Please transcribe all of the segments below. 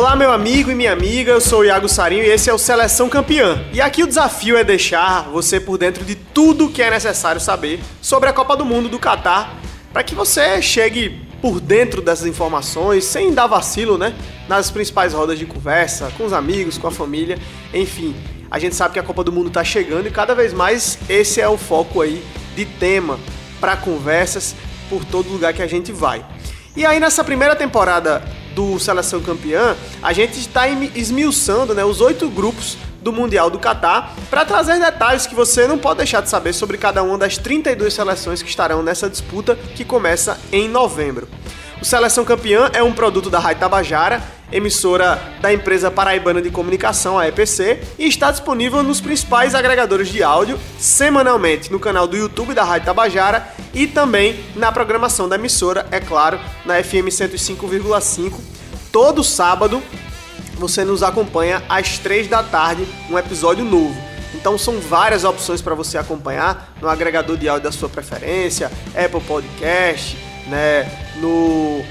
Olá, meu amigo e minha amiga, eu sou o Iago Sarinho e esse é o Seleção Campeã. E aqui o desafio é deixar você por dentro de tudo que é necessário saber sobre a Copa do Mundo do Catar, para que você chegue por dentro dessas informações, sem dar vacilo, né? Nas principais rodas de conversa, com os amigos, com a família, enfim. A gente sabe que a Copa do Mundo está chegando e cada vez mais esse é o foco aí de tema para conversas por todo lugar que a gente vai. E aí nessa primeira temporada do Seleção Campeã, a gente está esmiuçando né, os oito grupos do Mundial do Catar para trazer detalhes que você não pode deixar de saber sobre cada uma das 32 seleções que estarão nessa disputa que começa em novembro. O Seleção Campeã é um produto da Rádio Tabajara, emissora da empresa paraibana de comunicação, a EPC, e está disponível nos principais agregadores de áudio semanalmente no canal do YouTube da Rádio Tabajara e também na programação da emissora, é claro, na FM 105,5, todo sábado você nos acompanha às 3 da tarde, um episódio novo. Então são várias opções para você acompanhar no agregador de áudio da sua preferência, Apple Podcast, né, no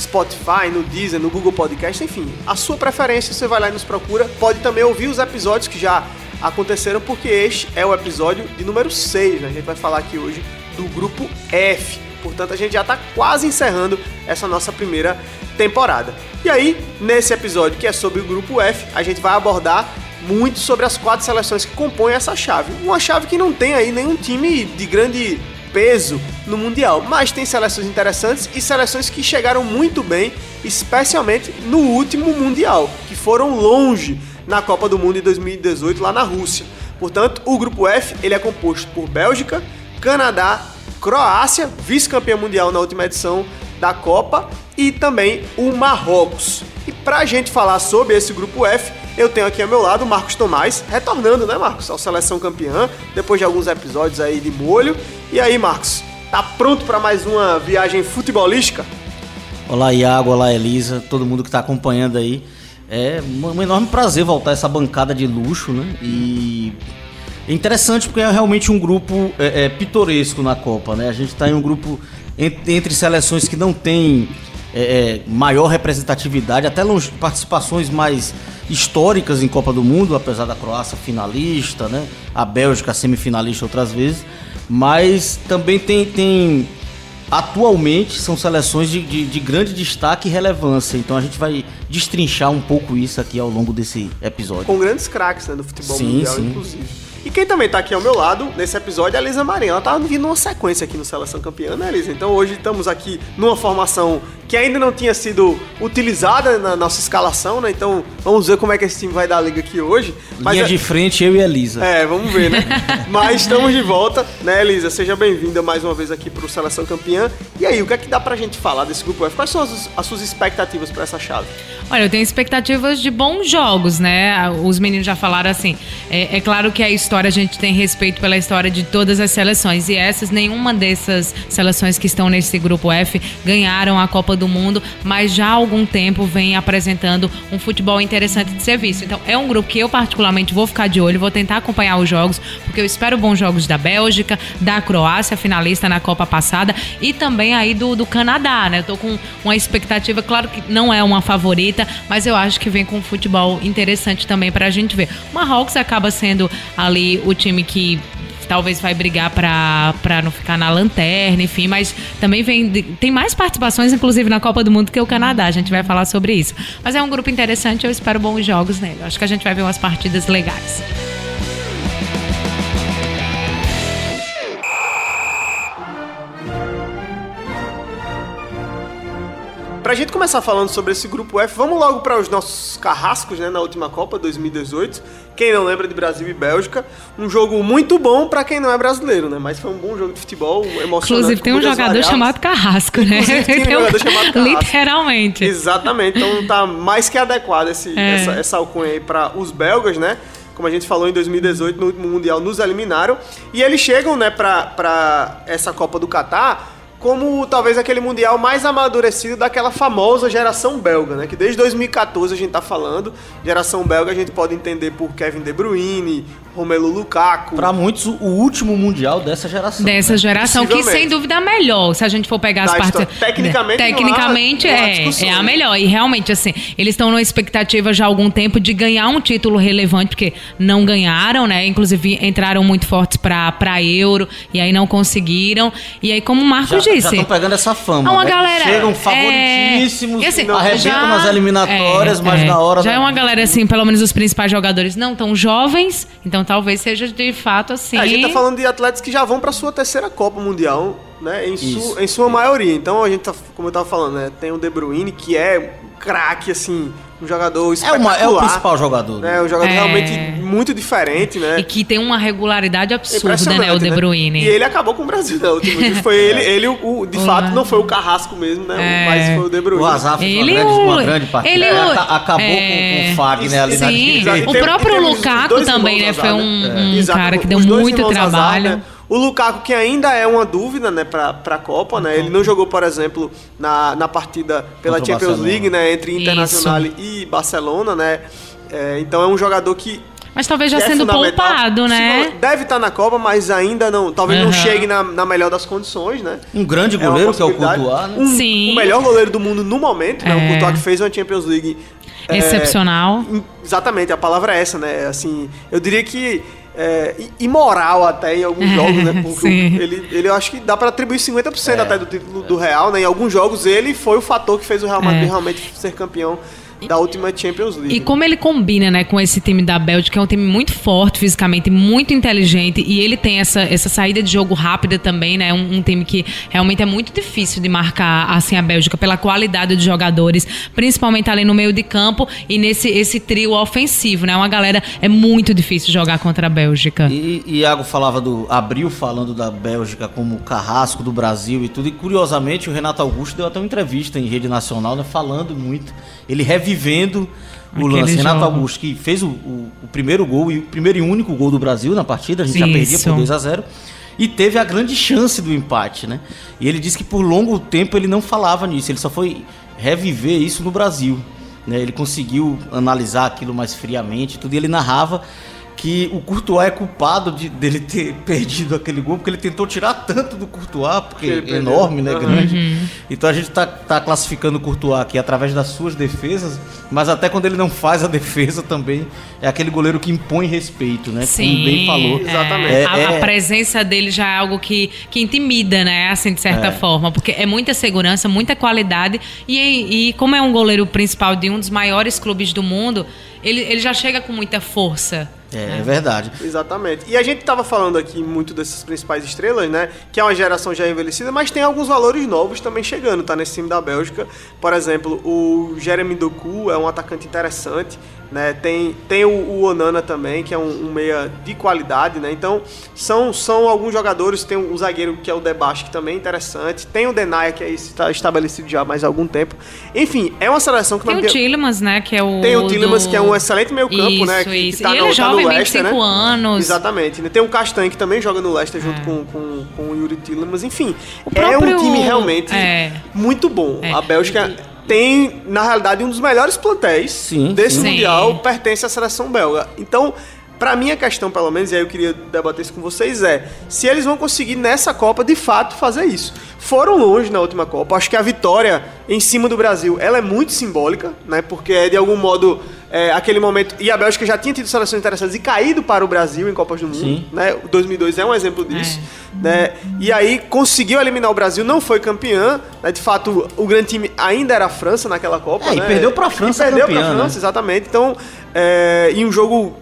Spotify, no Deezer, no Google Podcast, enfim, a sua preferência, você vai lá e nos procura. Pode também ouvir os episódios que já aconteceram, porque este é o episódio de número 6, né? A gente vai falar aqui hoje do grupo F. Portanto, a gente já está quase encerrando essa nossa primeira temporada. E aí, nesse episódio que é sobre o grupo F, a gente vai abordar muito sobre as quatro seleções que compõem essa chave. Uma chave que não tem aí nenhum time de grande peso no Mundial, mas tem seleções interessantes e seleções que chegaram muito bem, especialmente no último Mundial, que foram longe na Copa do Mundo de 2018 lá na Rússia. Portanto, o grupo F ele é composto por Bélgica, Canadá, Croácia, vice-campeã mundial na última edição da Copa, e também o Marrocos. E para a gente falar sobre esse grupo F, eu tenho aqui ao meu lado o Marcos Tomás, retornando, né, Marcos, ao Seleção Campeã, depois de alguns episódios aí de molho. E aí, Marcos, tá pronto para mais uma viagem futebolística? Olá, Iago, olá, Elisa, todo mundo que está acompanhando aí. É um enorme prazer voltar a essa bancada de luxo, né? E é interessante porque é realmente um grupo é, é, pitoresco na Copa, né? A gente está em um grupo entre, entre seleções que não tem é, é, maior representatividade, até longe, participações mais históricas em Copa do Mundo, apesar da Croácia finalista, né? A Bélgica semifinalista outras vezes, mas também tem, tem atualmente são seleções de, de, de, grande destaque e relevância. Então a gente vai destrinchar um pouco isso aqui ao longo desse episódio. Com grandes craques né, do futebol sim, mundial, sim. inclusive. E quem também tá aqui ao meu lado nesse episódio é a Lisa Marinho. Ela tá vindo uma sequência aqui no Seleção Campeã, né, Lisa? Então hoje estamos aqui numa formação que ainda não tinha sido utilizada na nossa escalação, né? Então vamos ver como é que esse time vai dar a liga aqui hoje. Mas Linha é... de frente, eu e a Elisa. É, vamos ver, né? Mas estamos de volta, né, Elisa? Seja bem-vinda mais uma vez aqui pro Seleção Campeã. E aí, o que é que dá pra gente falar desse grupo F? Quais são as, as suas expectativas para essa chave? Olha, eu tenho expectativas de bons jogos, né? Os meninos já falaram assim. É, é claro que a história, a gente tem respeito pela história de todas as seleções. E essas, nenhuma dessas seleções que estão nesse grupo F ganharam a Copa do Mundo, mas já há algum tempo vem apresentando um futebol interessante de ser visto. Então, é um grupo que eu, particularmente, vou ficar de olho, vou tentar acompanhar os jogos, porque eu espero bons jogos da Bélgica, da Croácia, finalista na Copa passada, e também aí do, do Canadá, né? Eu tô com uma expectativa, claro que não é uma favorita mas eu acho que vem com um futebol interessante também para a gente ver. O Marrocos acaba sendo ali o time que talvez vai brigar para não ficar na lanterna, enfim, mas também vem tem mais participações inclusive na Copa do Mundo que o Canadá, a gente vai falar sobre isso. Mas é um grupo interessante, eu espero bons jogos nele. Acho que a gente vai ver umas partidas legais. Pra gente começar falando sobre esse grupo F, vamos logo para os nossos carrascos, né, na última Copa 2018. Quem não lembra de Brasil e Bélgica, um jogo muito bom para quem não é brasileiro, né? Mas foi um bom jogo de futebol, emocionante. Inclusive tem um jogador variados. chamado Carrasco, né? tem um jogador chamado Carrasco. Literalmente. Exatamente. Então tá mais que adequado esse, é. essa, essa alcunha aí para os belgas, né? como a gente falou em 2018 no último mundial nos eliminaram e eles chegam né para essa Copa do Catar como talvez aquele mundial mais amadurecido daquela famosa geração belga, né? Que desde 2014 a gente tá falando. Geração belga a gente pode entender por Kevin De Bruyne, Romelu Lukaku. Para muitos, o último mundial dessa geração. Dessa né? geração, que sem dúvida é a melhor. Se a gente for pegar as partes. Tecnicamente, Tecnicamente não há- não há é, é a né? melhor. E realmente, assim, eles estão numa expectativa já há algum tempo de ganhar um título relevante, porque não ganharam, né? Inclusive entraram muito fortes pra, pra Euro e aí não conseguiram. E aí, como o Marco Já disse. estão pegando essa fama. Há uma né? galera. Chegam é, favoritíssimos, e assim, arrebentam já- nas eliminatórias, mas na hora. Já da- é uma galera, assim, pelo menos os principais jogadores não tão jovens, então talvez seja de fato assim. A gente tá falando de atletas que já vão pra sua terceira Copa Mundial, né? Em, su, em sua maioria. Então a gente tá, como eu tava falando, né? Tem o De Bruyne, que é um craque, assim, um jogador É, espetacular. uma, é o principal jogador. né? né? Um jogador É. realmente muito diferente, né? E que tem uma regularidade absurda, né, o De Bruyne. E ele acabou com o Brasil, né? O dia foi ele, ele o, de O- fato, não foi o Carrasco mesmo, né? É. Mas foi o De Bruyne. O Hazard fez Ele uma, grande, o- uma grande partida. ele É, acabou é, com, com o Fagner ali na Sim. E o próprio Lukaku também, né? Foi um, né? um cara que deu muito trabalho. O Lukaku, que ainda é uma dúvida, né, pra, pra Copa, né? Ele não jogou, por exemplo, na, na partida pela Contra Champions Barcelona. League, né? Entre Isso. Internacional e Barcelona, né? É, então é um jogador que Mas talvez já é sendo poupado, né? Se- Deve estar na Copa, mas ainda não. Talvez não Aham. chegue na, na melhor das condições, né? Um grande É goleiro, que é o. Courtois, né? Um- Sim. O melhor goleiro do mundo no momento, né? O É. Courtois que fez uma Champions League. é, Excepcional. exatamente, a palavra é essa, né? Assim, eu diria que é, imoral até em alguns jogos, né? Porque ele, ele eu acho que dá pra atribuir 50% É. até do título do Real, né? Em alguns jogos ele foi o fator que fez o Real Madrid É. realmente ser campeão da última Champions League. E como ele combina, né, com esse time da Bélgica, é um time muito forte fisicamente, muito inteligente, e ele tem essa, essa saída de jogo rápida também, né? Um, um time que realmente é muito difícil de marcar assim a Bélgica pela qualidade dos jogadores, principalmente ali no meio de campo e nesse esse trio ofensivo, né? Uma galera é muito difícil jogar contra a Bélgica. E e Iago falava do. abriu falando da Bélgica como carrasco do Brasil e tudo. E curiosamente o Renato Augusto deu até uma entrevista em rede nacional, né? Falando muito. Ele revivendo o Aquele lance. Renato jogo. Augusto, que fez o, o- o primeiro gol e o primeiro e único gol do Brasil na partida, a gente já perdia por 2 a 0 E teve a grande chance do empate, né? E ele disse que por longo tempo ele não falava nisso, ele só foi reviver isso no Brasil. Né? Ele conseguiu analisar aquilo mais friamente, tudo, e ele narrava que o Courtois é culpado de, dele ter perdido aquele gol, porque ele tentou tirar tanto do Courtois, porque é enorme, né, Uhum. grande. Então a gente tá, tá classificando o Courtois aqui através das suas defesas, mas até quando ele não faz a defesa também, é aquele goleiro que impõe respeito, né? Como bem falou. é. Exatamente. É, a, a é- presença dele já é algo que, que intimida, né? Assim, de certa É. forma. Porque é muita segurança, muita qualidade. E, e como é um goleiro principal de um dos maiores clubes do mundo, ele, ele já chega com muita força. É, é verdade. Exatamente. E a gente tava falando aqui muito dessas principais estrelas, né? Que é uma geração já envelhecida, mas tem alguns valores novos também chegando, tá? Nesse time da Bélgica. Por exemplo, o Jeremy Doku é um atacante interessante, né? Tem, tem o, o Onana também, que é um, um meia de qualidade, né? Então, são, são alguns jogadores. Tem o zagueiro que é o Debache, que também é interessante. Tem o Denaya, que é esse, tá estabelecido já há mais algum tempo. Enfim, é uma seleção que Tem o Tillemans, né? Que é o. tem o Tillemans, do- que é um excelente meio campo, isso, né? Que, Isso, que tá e no, ele é tá no jovem, Leicester, 25 né? anos. Exatamente. Tem o Castanho, que também joga no Leicester junto É. com, com, com o Yuri Tillemans. Enfim, O é próprio- um time realmente é. muito bom. É. A Bélgica tem, na realidade, um dos melhores plantéis Sim, desse sim. Mundial, Sim. pertence à seleção belga. Então... Pra mim, a questão, pelo menos, e aí eu queria debater isso com vocês, é se eles vão conseguir nessa Copa, de fato, fazer isso. Foram longe na última Copa. Acho que a vitória em cima do Brasil, ela é muito simbólica, né? Porque é, de algum modo, é, aquele momento... E a Bélgica já tinha tido seleções interessantes e caído para o Brasil em Copas do Mundo, Sim. né? O 2002 é um exemplo disso, né? E aí conseguiu eliminar o Brasil, não foi campeã, né? De fato, o grande time ainda era a França naquela Copa, É, e né? perdeu pra França E perdeu pra né? França, exatamente. Então, é, em um jogo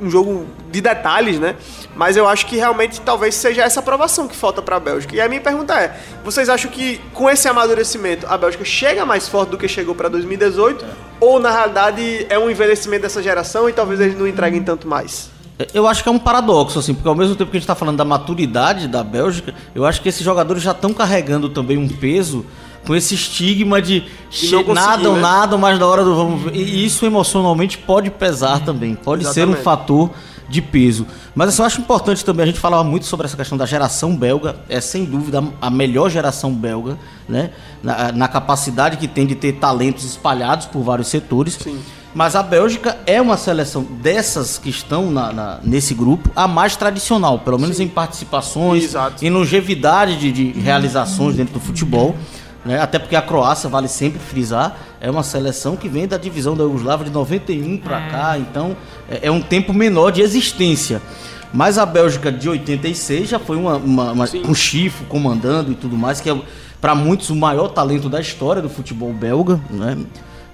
um jogo de detalhes, né? Mas eu acho que realmente talvez seja essa aprovação que falta para a Bélgica. E a minha pergunta é: vocês acham que com esse amadurecimento a Bélgica chega mais forte do que chegou para 2018? Ou na realidade é um envelhecimento dessa geração e talvez eles não entreguem tanto mais? Eu acho que é um paradoxo, assim, porque ao mesmo tempo que a gente está falando da maturidade da Bélgica, eu acho que esses jogadores já estão carregando também um peso com esse estigma de, conseguir, nadam, né? nadam, mas na hora do vamos ver. E isso emocionalmente pode pesar também, pode ser um Exatamente. fator de peso. Mas assim, eu acho importante também, a gente falava muito sobre essa questão da geração belga, é sem dúvida a melhor geração belga, né? Na, na capacidade que tem de ter talentos espalhados por vários setores. Sim. Mas a Bélgica é uma seleção dessas que estão na, na- nesse grupo, a mais tradicional, pelo menos em participações, Exato. em longevidade de, de realizações dentro do futebol. Né? Até porque a Croácia, vale sempre frisar, é uma seleção que vem da divisão da Yugoslávia de 91 para cá, então é, é um tempo menor de existência. Mas a Bélgica de 86 já foi uma, uma, uma- com Chifo comandando e tudo mais, que é para muitos o maior talento da história do futebol belga, né?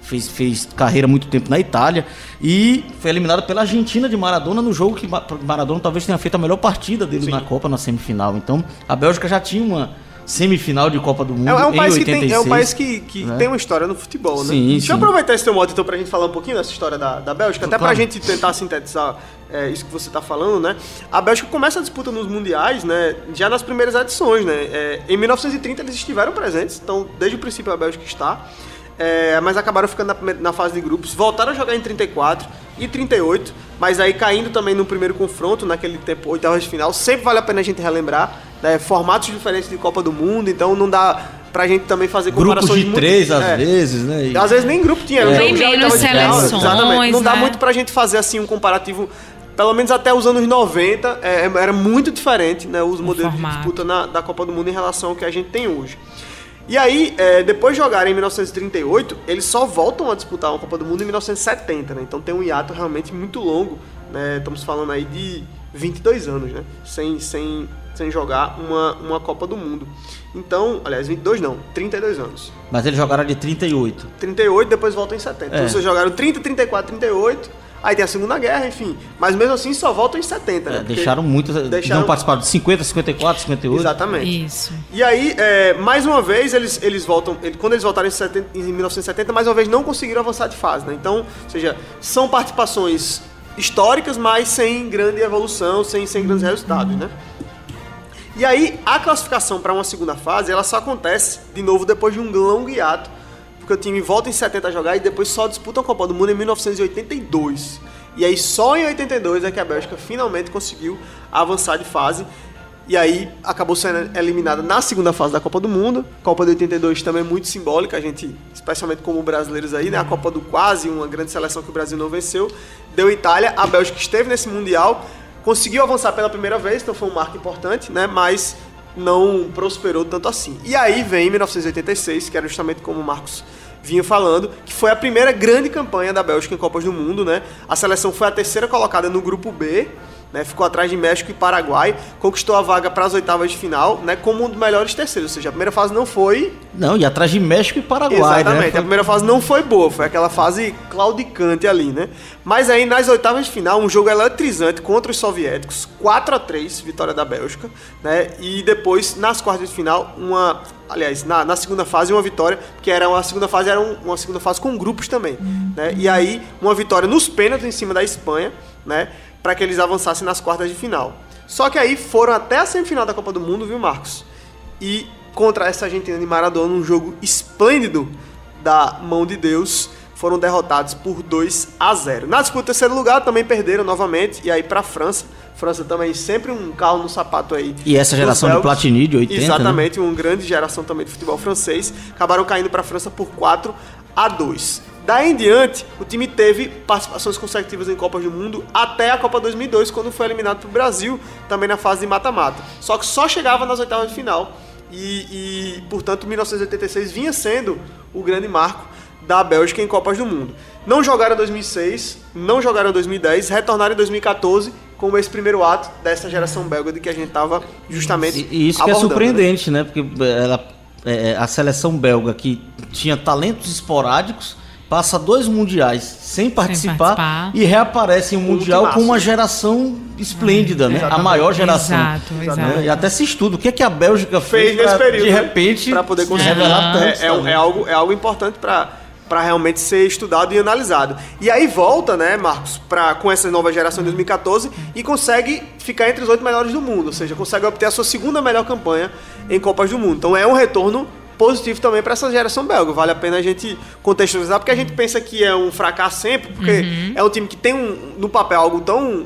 Fez, fez carreira muito tempo na Itália e foi eliminada pela Argentina de Maradona no jogo que Ma- Maradona talvez tenha feito a melhor partida dele na Copa na semifinal. Então a Bélgica já tinha uma semifinal de Copa do Mundo É, é um país 86. que tem, é um país que, que né? tem uma história no futebol, né? Sim, Deixa eu aproveitar esse teu modo então pra gente falar um pouquinho dessa história da, da Bélgica, até pra Claro. gente tentar sintetizar é, isso que você tá falando, né? A Bélgica começa a disputa nos mundiais, né? Já nas primeiras edições, né? É, em 1930 eles estiveram presentes, então desde o princípio a Bélgica está. É, mas acabaram ficando na, na fase de grupos, voltaram a jogar em 34 e 38, mas aí caindo também no primeiro confronto, naquele tempo, oitavas de final. Sempre vale a pena a gente relembrar, né, formatos diferentes de Copa do Mundo, então não dá pra gente também fazer Grupos comparações de muito- três, às é. vezes, né? E- Às vezes nem grupo tinha. É. de menos de final, seleções, Exatamente. Não dá né? muito pra gente fazer assim um comparativo. Pelo menos até os anos 90, é, era muito diferente né, os modelos de disputa na- da Copa do Mundo em relação ao que a gente tem hoje. E aí, é, depois de jogarem em 1938, eles só voltam a disputar uma Copa do Mundo em 1970, né? Então tem um hiato realmente muito longo, né? Estamos falando aí de 22 anos, né? Sem, sem, sem jogar uma, uma Copa do Mundo. Então, aliás, 22 não, 32 anos. Mas eles jogaram de 38. 38, depois voltam em 70. É. Então vocês jogaram 30, 34, 38, aí tem a Segunda Guerra, enfim. Mas mesmo assim só voltam em 70, né? É, deixaram muitos. deixaram- Não participaram de 50, 54, 58. Exatamente. Isso. E aí, é, mais uma vez, eles, eles voltam. ele- quando eles voltaram em, 70 em 1970, mais uma vez não conseguiram avançar de fase, né? Então, ou seja, são participações históricas, mas sem grande evolução, sem, sem grandes resultados, né? E aí, a classificação para uma segunda fase, ela só acontece, de novo, depois de um longo hiato, porque o time volta em 70 a jogar e depois só disputa a Copa do Mundo em 1982. E aí, só em 82 é que a Bélgica finalmente conseguiu avançar de fase. E aí, acabou sendo eliminada na segunda fase da Copa do Mundo. Copa de 82 também é muito simbólica, a gente, especialmente como brasileiros aí, né? A Copa do quase, uma grande seleção que o Brasil não venceu. Deu Itália, a Bélgica esteve nesse Mundial, conseguiu avançar pela primeira vez, então foi um marco importante, né? Mas não prosperou tanto assim. E aí vem 1986, que era justamente como o Marcos vinha falando, que foi a primeira grande campanha da Bélgica em Copas do Mundo, né? A seleção foi a terceira colocada no grupo B, né? Ficou atrás de México e Paraguai, conquistou a vaga para as oitavas de final, né? Como um dos melhores terceiros, ou seja, a primeira fase não foi Não, e atrás de México e Paraguai, Exatamente. né? A primeira fase não foi boa, foi aquela fase claudicante ali, né? Mas aí nas oitavas de final, um jogo eletrizante contra os soviéticos, 4 a 3 vitória da Bélgica, né? E depois nas quartas de final, uma, aliás, na, na segunda fase uma vitória, que era uma segunda fase era um- uma segunda fase com grupos também, né? E aí uma vitória nos pênaltis em cima da Espanha, né? Para que eles avançassem nas quartas de final. Só que aí foram até a semifinal da Copa do Mundo, viu, Marcos? E contra essa Argentina de Maradona, um jogo esplêndido da mão de Deus, foram derrotados por 2 a 0. Na disputa terceiro lugar também perderam novamente e aí para a França. França também sempre um carro no sapato aí. E essa geração de. Platini de 80, né? Exatamente, uma grande geração também de futebol francês. Acabaram caindo para a França por 4 a 2. Daí em diante, o time teve participações consecutivas em Copas do Mundo até a Copa 2002, quando foi eliminado para o Brasil, também na fase de mata-mata. Só que só chegava nas oitavas de final e, e, portanto, 1986 vinha sendo o grande marco da Bélgica em Copas do Mundo. Não jogaram em 2006, não jogaram em 2010, retornaram em 2014 como esse primeiro ato dessa geração belga de que a gente estava justamente E, e isso que é né? surpreendente, né? Porque ela, é, a seleção belga que tinha talentos esporádicos passa dois mundiais sem participar, participar. e reaparece em um mundial com uma geração esplêndida, né? A maior geração. Exato, né? exato. E até se estuda o que, é que a Bélgica fez fez, nesse pra, período de né? repente para poder conseguir revelar É, tantos é, é talentos. algo é algo importante para para realmente ser estudado e analisado. E aí volta, né, Marcos, pra, com essa nova geração de 2014 e consegue ficar entre os oito melhores do mundo, ou seja, consegue obter a sua segunda melhor campanha em Copas do Mundo. Então é um retorno positivo também para essa geração belga. Vale a pena a gente contextualizar, porque a gente pensa que é um fracasso sempre, porque é um time que tem um, no papel algo tão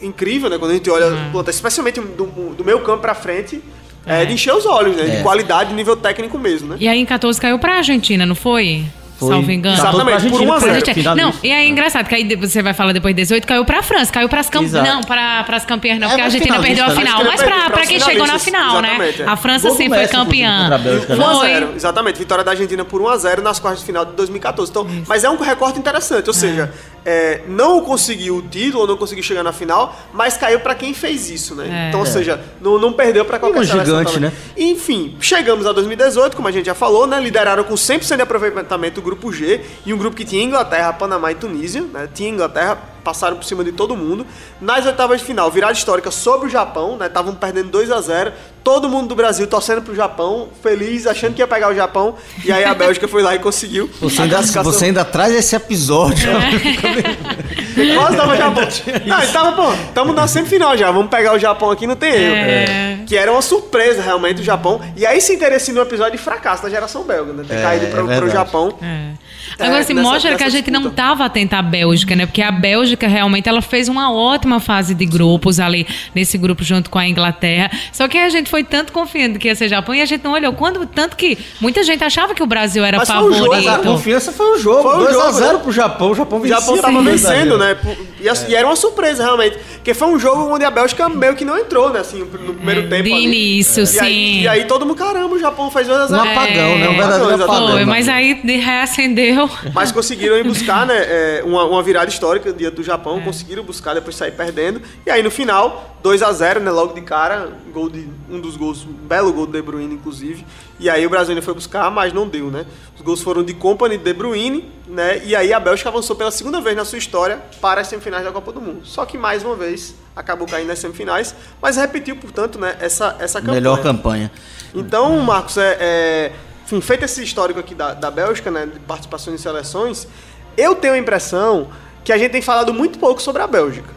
incrível, né? Quando a gente olha, planta, especialmente do, do meio campo para frente, é, É. de encher os olhos, né? É. De qualidade, nível técnico mesmo, né? E aí em 14 caiu pra Argentina, não foi? Salvo engano. Pra Exatamente, por Argentina, 1 a foi 0. Gente, finalista. não, e aí é engraçado que aí você vai falar depois de 18, caiu pra França, caiu pras campeãs. Não, para as campeãs não, É, porque a Argentina perdeu a né? final. Mas pra, pra pras quem chegou na final, né? exatamente. A França sim foi campeã. contra a Bélgica, né? 1 a Foi. 0, exatamente. Vitória da Argentina por 1 a 0 nas quartas de final de 2014. Então, mas é um recorte interessante, ou seja, é, não conseguiu o título, ou não conseguiu chegar na final, mas caiu pra quem fez isso, né? É. Então, ou seja, não, não perdeu pra qualquer um gigante, também. né? Enfim, chegamos a 2018, como a gente já falou, né? Lideraram com 100% de aproveitamento o grupo G e um grupo que tinha Inglaterra, Panamá e Tunísia, né? Tinha Inglaterra, passaram por cima de todo mundo. Nas oitavas de final, virada histórica sobre o Japão, né? Estavam perdendo 2 a 0 Todo mundo do Brasil torcendo pro Japão, feliz, achando que ia pegar o Japão. E aí a Bélgica foi lá e conseguiu. Você ainda, classificação. você ainda traz esse episódio. Quase tava Japão. Não, tava, pô, tamo na semifinal já. Vamos pegar o Japão aqui, não tem erro. É. Que era uma surpresa, realmente, o Japão. E aí se interessa no episódio de fracasso da geração belga, né? Ter É, caído é pro, pro verdade. Japão. É. É, Agora, assim, nessa- mostra que a gente não estava atenta à Bélgica, né? Porque a Bélgica realmente ela fez uma ótima fase de grupos ali nesse grupo junto com a Inglaterra. Só que a gente foi tanto confiando que ia ser Japão e a gente não olhou. Quando, tanto que muita gente achava que o Brasil era Mas foi um jogo, favorito. Mas a confiança foi o jogo. Foi o 2 a jogo, 0 né? pro Japão. O Japão O. Japão tava sim, vencendo, né? E, a- e era uma surpresa, realmente. Porque foi um jogo onde a Bélgica meio que não entrou, né? Assim, no primeiro É, tempo. de ali. início, e sim. Aí, e aí todo mundo, caramba, o Japão fez 2x0. Um apagão, né? Um verdadeiro Apagão. Foi, mas aí de reacendeu. Mas conseguiram ir buscar, né? é, uma, uma virada histórica diante do Japão. Conseguiram buscar, depois sair perdendo. E aí no final, 2 a 0 né? Logo de cara, gol de um dos gols, um belo gol do De Bruyne, inclusive. E aí o Brasil ainda foi buscar, mas não deu, né? Os gols foram de Company, de Bruyne, né? E aí a Bélgica avançou pela segunda vez na sua história para as semifinais da Copa do Mundo. Só que mais uma vez acabou caindo nas semifinais, mas repetiu, portanto, né? Essa, essa campanha. Melhor campanha. Então, Marcos, é, é, enfim, feito esse histórico aqui da, da Bélgica, né, de participação em seleções, eu tenho a impressão que a gente tem falado muito pouco sobre a Bélgica.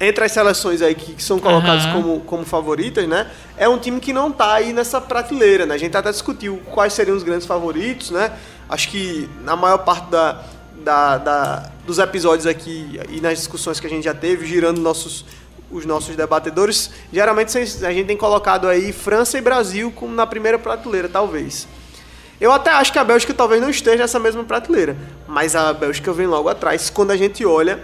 Entre as seleções aí que, que são colocadas Aham. como, como favoritas, né? É um time que não tá aí nessa prateleira, né? A gente até discutiu quais seriam os grandes favoritos, né? Acho que na maior parte da, da, da- dos episódios aqui e nas discussões que a gente já teve, girando nossos, os nossos debatedores, geralmente a gente tem colocado aí França e Brasil como na primeira prateleira, talvez. Eu até acho que a Bélgica talvez não esteja nessa mesma prateleira, mas a Bélgica vem logo atrás quando a gente olha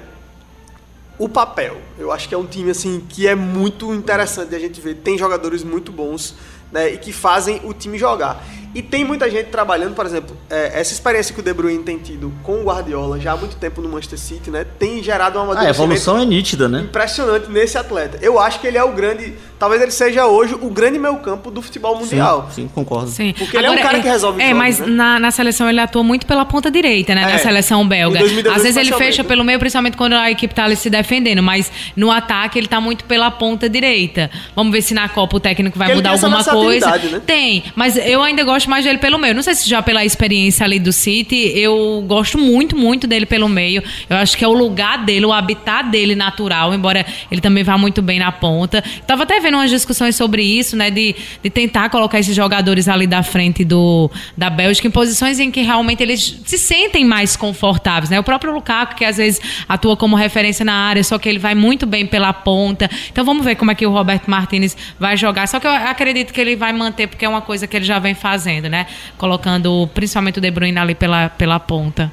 o papel. Eu acho que é um time assim que é muito interessante de a gente ver. Tem jogadores muito bons, né, e que fazem o time jogar. E tem muita gente trabalhando, por exemplo, é, essa experiência que o De Bruyne tem tido com o Guardiola já há muito tempo no Manchester City, né, tem gerado uma Ah, a evolução é nítida, né? impressionante nesse atleta. Eu acho que ele é o grande, talvez ele seja hoje o grande meio campo do futebol mundial. Sim, sim, concordo. Sim. Porque ele é um cara que resolve É, jogos, mas né? na, na seleção ele atua muito pela ponta direita, né? É. Na seleção belga. Em 2018 Às vezes ele fecha pelo meio, principalmente quando a equipe tá ali se defendendo, mas no ataque ele tá muito pela ponta direita. Vamos ver se na Copa o técnico vai Porque ele mudar alguma coisa. né? Tem, mas eu ainda gosto mais dele pelo meio. Não sei se já pela experiência ali do City, eu gosto muito, muito dele pelo meio. Eu acho que é o lugar dele, o habitat dele natural, embora ele também vá muito bem na ponta. Tava até vendo umas discussões sobre isso, né? De, de tentar colocar esses jogadores ali da frente do, da Bélgica em posições em que realmente eles se sentem mais confortáveis, né? O próprio Lukaku, que às vezes atua como referência na área, só que ele vai muito bem pela ponta. Então vamos ver como é que o Roberto Martinez vai jogar. Só que eu acredito que ele vai manter, porque é uma coisa que ele já vem fazendo, né? Colocando principalmente o De Bruyne ali pela, pela ponta.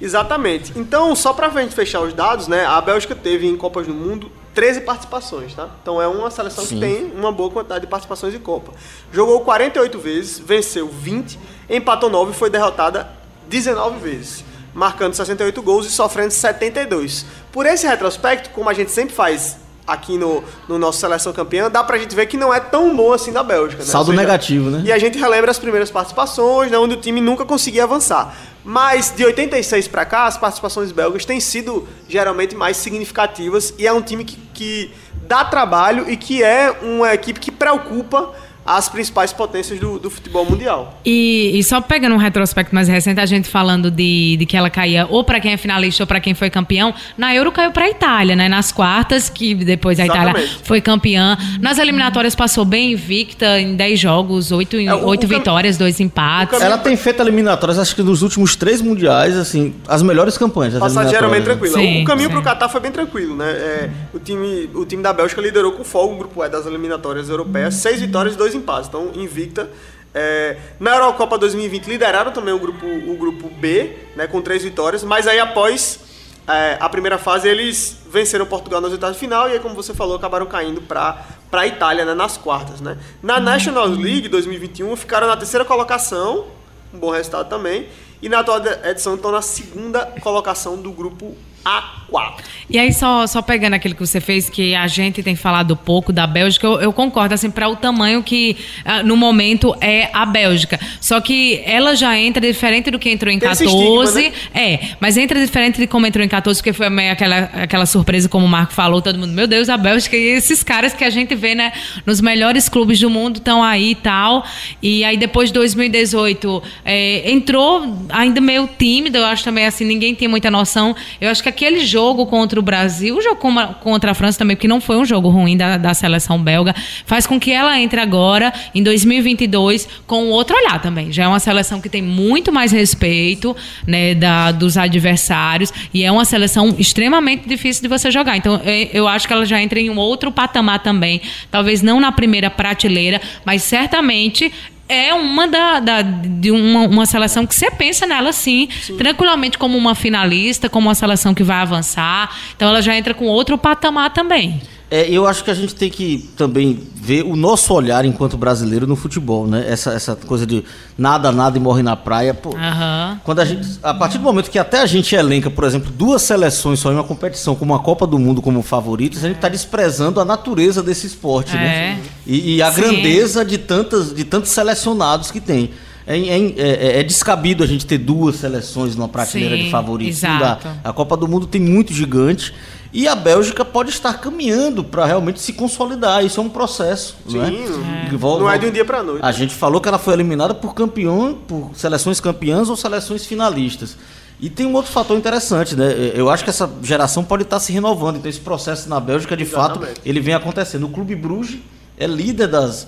Exatamente. Então, só pra gente fechar os dados, né? A Bélgica teve em Copas do Mundo 13 participações, tá? Então é uma seleção Sim. que tem uma boa quantidade de participações em Copa. Jogou 48 vezes, venceu 20, empatou 9 e foi derrotada 19 vezes, marcando 68 gols e sofrendo 72. Por esse retrospecto, como a gente sempre faz aqui no, no nosso Seleção Campeã, dá pra gente ver que não é tão bom assim da Bélgica. Né? Saldo seja, negativo, né? E a gente relembra as primeiras participações, né, onde o time nunca conseguia avançar. Mas de 86 para cá, as participações belgas têm sido geralmente mais significativas e é um time que, que dá trabalho e que é uma equipe que preocupa as principais potências do, do futebol mundial. E, e só pegando um retrospecto mais recente, a gente falando de, de que ela caía ou para quem é finalista ou para quem foi campeão, na Euro caiu para a Itália, né? Nas quartas, que depois a Itália Exatamente. foi campeã. Nas eliminatórias passou bem invicta em 10 jogos, 8, É, o- oito o cam- vitórias, dois empates. o cam- Ela tem feito eliminatórias, acho que nos últimos três mundiais, assim, as melhores campanhas. das Passagem geralmente eliminatórias, tranquila. Sim, o caminho para o Catar foi bem tranquilo, né? É, o, time, o time da Bélgica liderou com folga o grupo E das eliminatórias europeias, seis vitórias e dois empates. Então, invicta. É, na Eurocopa 2020 lideraram também o grupo, o grupo B, né, com três vitórias, mas aí após é, a primeira fase eles venceram Portugal nas oitavas de final e aí, como você falou, acabaram caindo para a Itália né, nas quartas. Né. Na National League 2021 ficaram na terceira colocação, um bom resultado também, e na atual edição estão na segunda colocação do grupo A4. E aí, só, só pegando aquilo que você fez, que a gente tem falado pouco da Bélgica, eu, eu concordo, assim, para o tamanho que uh, no momento é a Bélgica. Só que ela já entra diferente do que entrou em tem 14. Estigma, né? É, mas entra diferente de como entrou em 14, porque foi meio aquela, aquela surpresa, como o Marco falou, todo mundo, meu Deus, a Bélgica e esses caras que a gente vê, né, nos melhores clubes do mundo estão aí e tal. E aí, depois de 2018, é, entrou ainda meio tímido, eu acho também assim, ninguém tem muita noção. Eu acho que aquele jogo contra o Brasil, o jogo contra a França também, porque não foi um jogo ruim da, da seleção belga, faz com que ela entre agora, em 2022, com outro olhar também. Já é uma seleção que tem muito mais respeito né, da, dos adversários e é uma seleção extremamente difícil de você jogar. Então, é, eu acho que ela já entra em um outro patamar também. Talvez não na primeira prateleira, mas certamente é uma da, da de uma, uma, seleção que você pensa nela sim, sim, tranquilamente como uma finalista, como uma seleção que vai avançar. Então ela já entra com outro patamar também. É, eu acho que a gente tem que também ver o nosso olhar enquanto brasileiro no futebol, né? Essa, essa coisa de nada, nada e morre na praia. Pô, uhum. Quando a gente, a partir do momento que até a gente elenca, por exemplo, duas seleções só em uma competição, como a Copa do Mundo como favoritas, a gente está desprezando a natureza desse esporte, né? é. né? E, e a Sim. grandeza de tantas, de tantos selecionados que tem. É, é, é, é, descabido a gente ter duas seleções numa prateleira Sim, de favoritos. A Copa do Mundo tem muito gigante. E a Bélgica pode estar caminhando para realmente se consolidar. Isso é um processo. Sim, né? é. Volta, não é de um dia para noite. A gente falou que ela foi eliminada por campeão, por seleções campeãs ou seleções finalistas. E tem um outro fator interessante, né? Eu acho que essa geração pode estar se renovando. Então, esse processo na Bélgica, de Exatamente. fato, ele vem acontecendo. O Clube Bruges é líder das,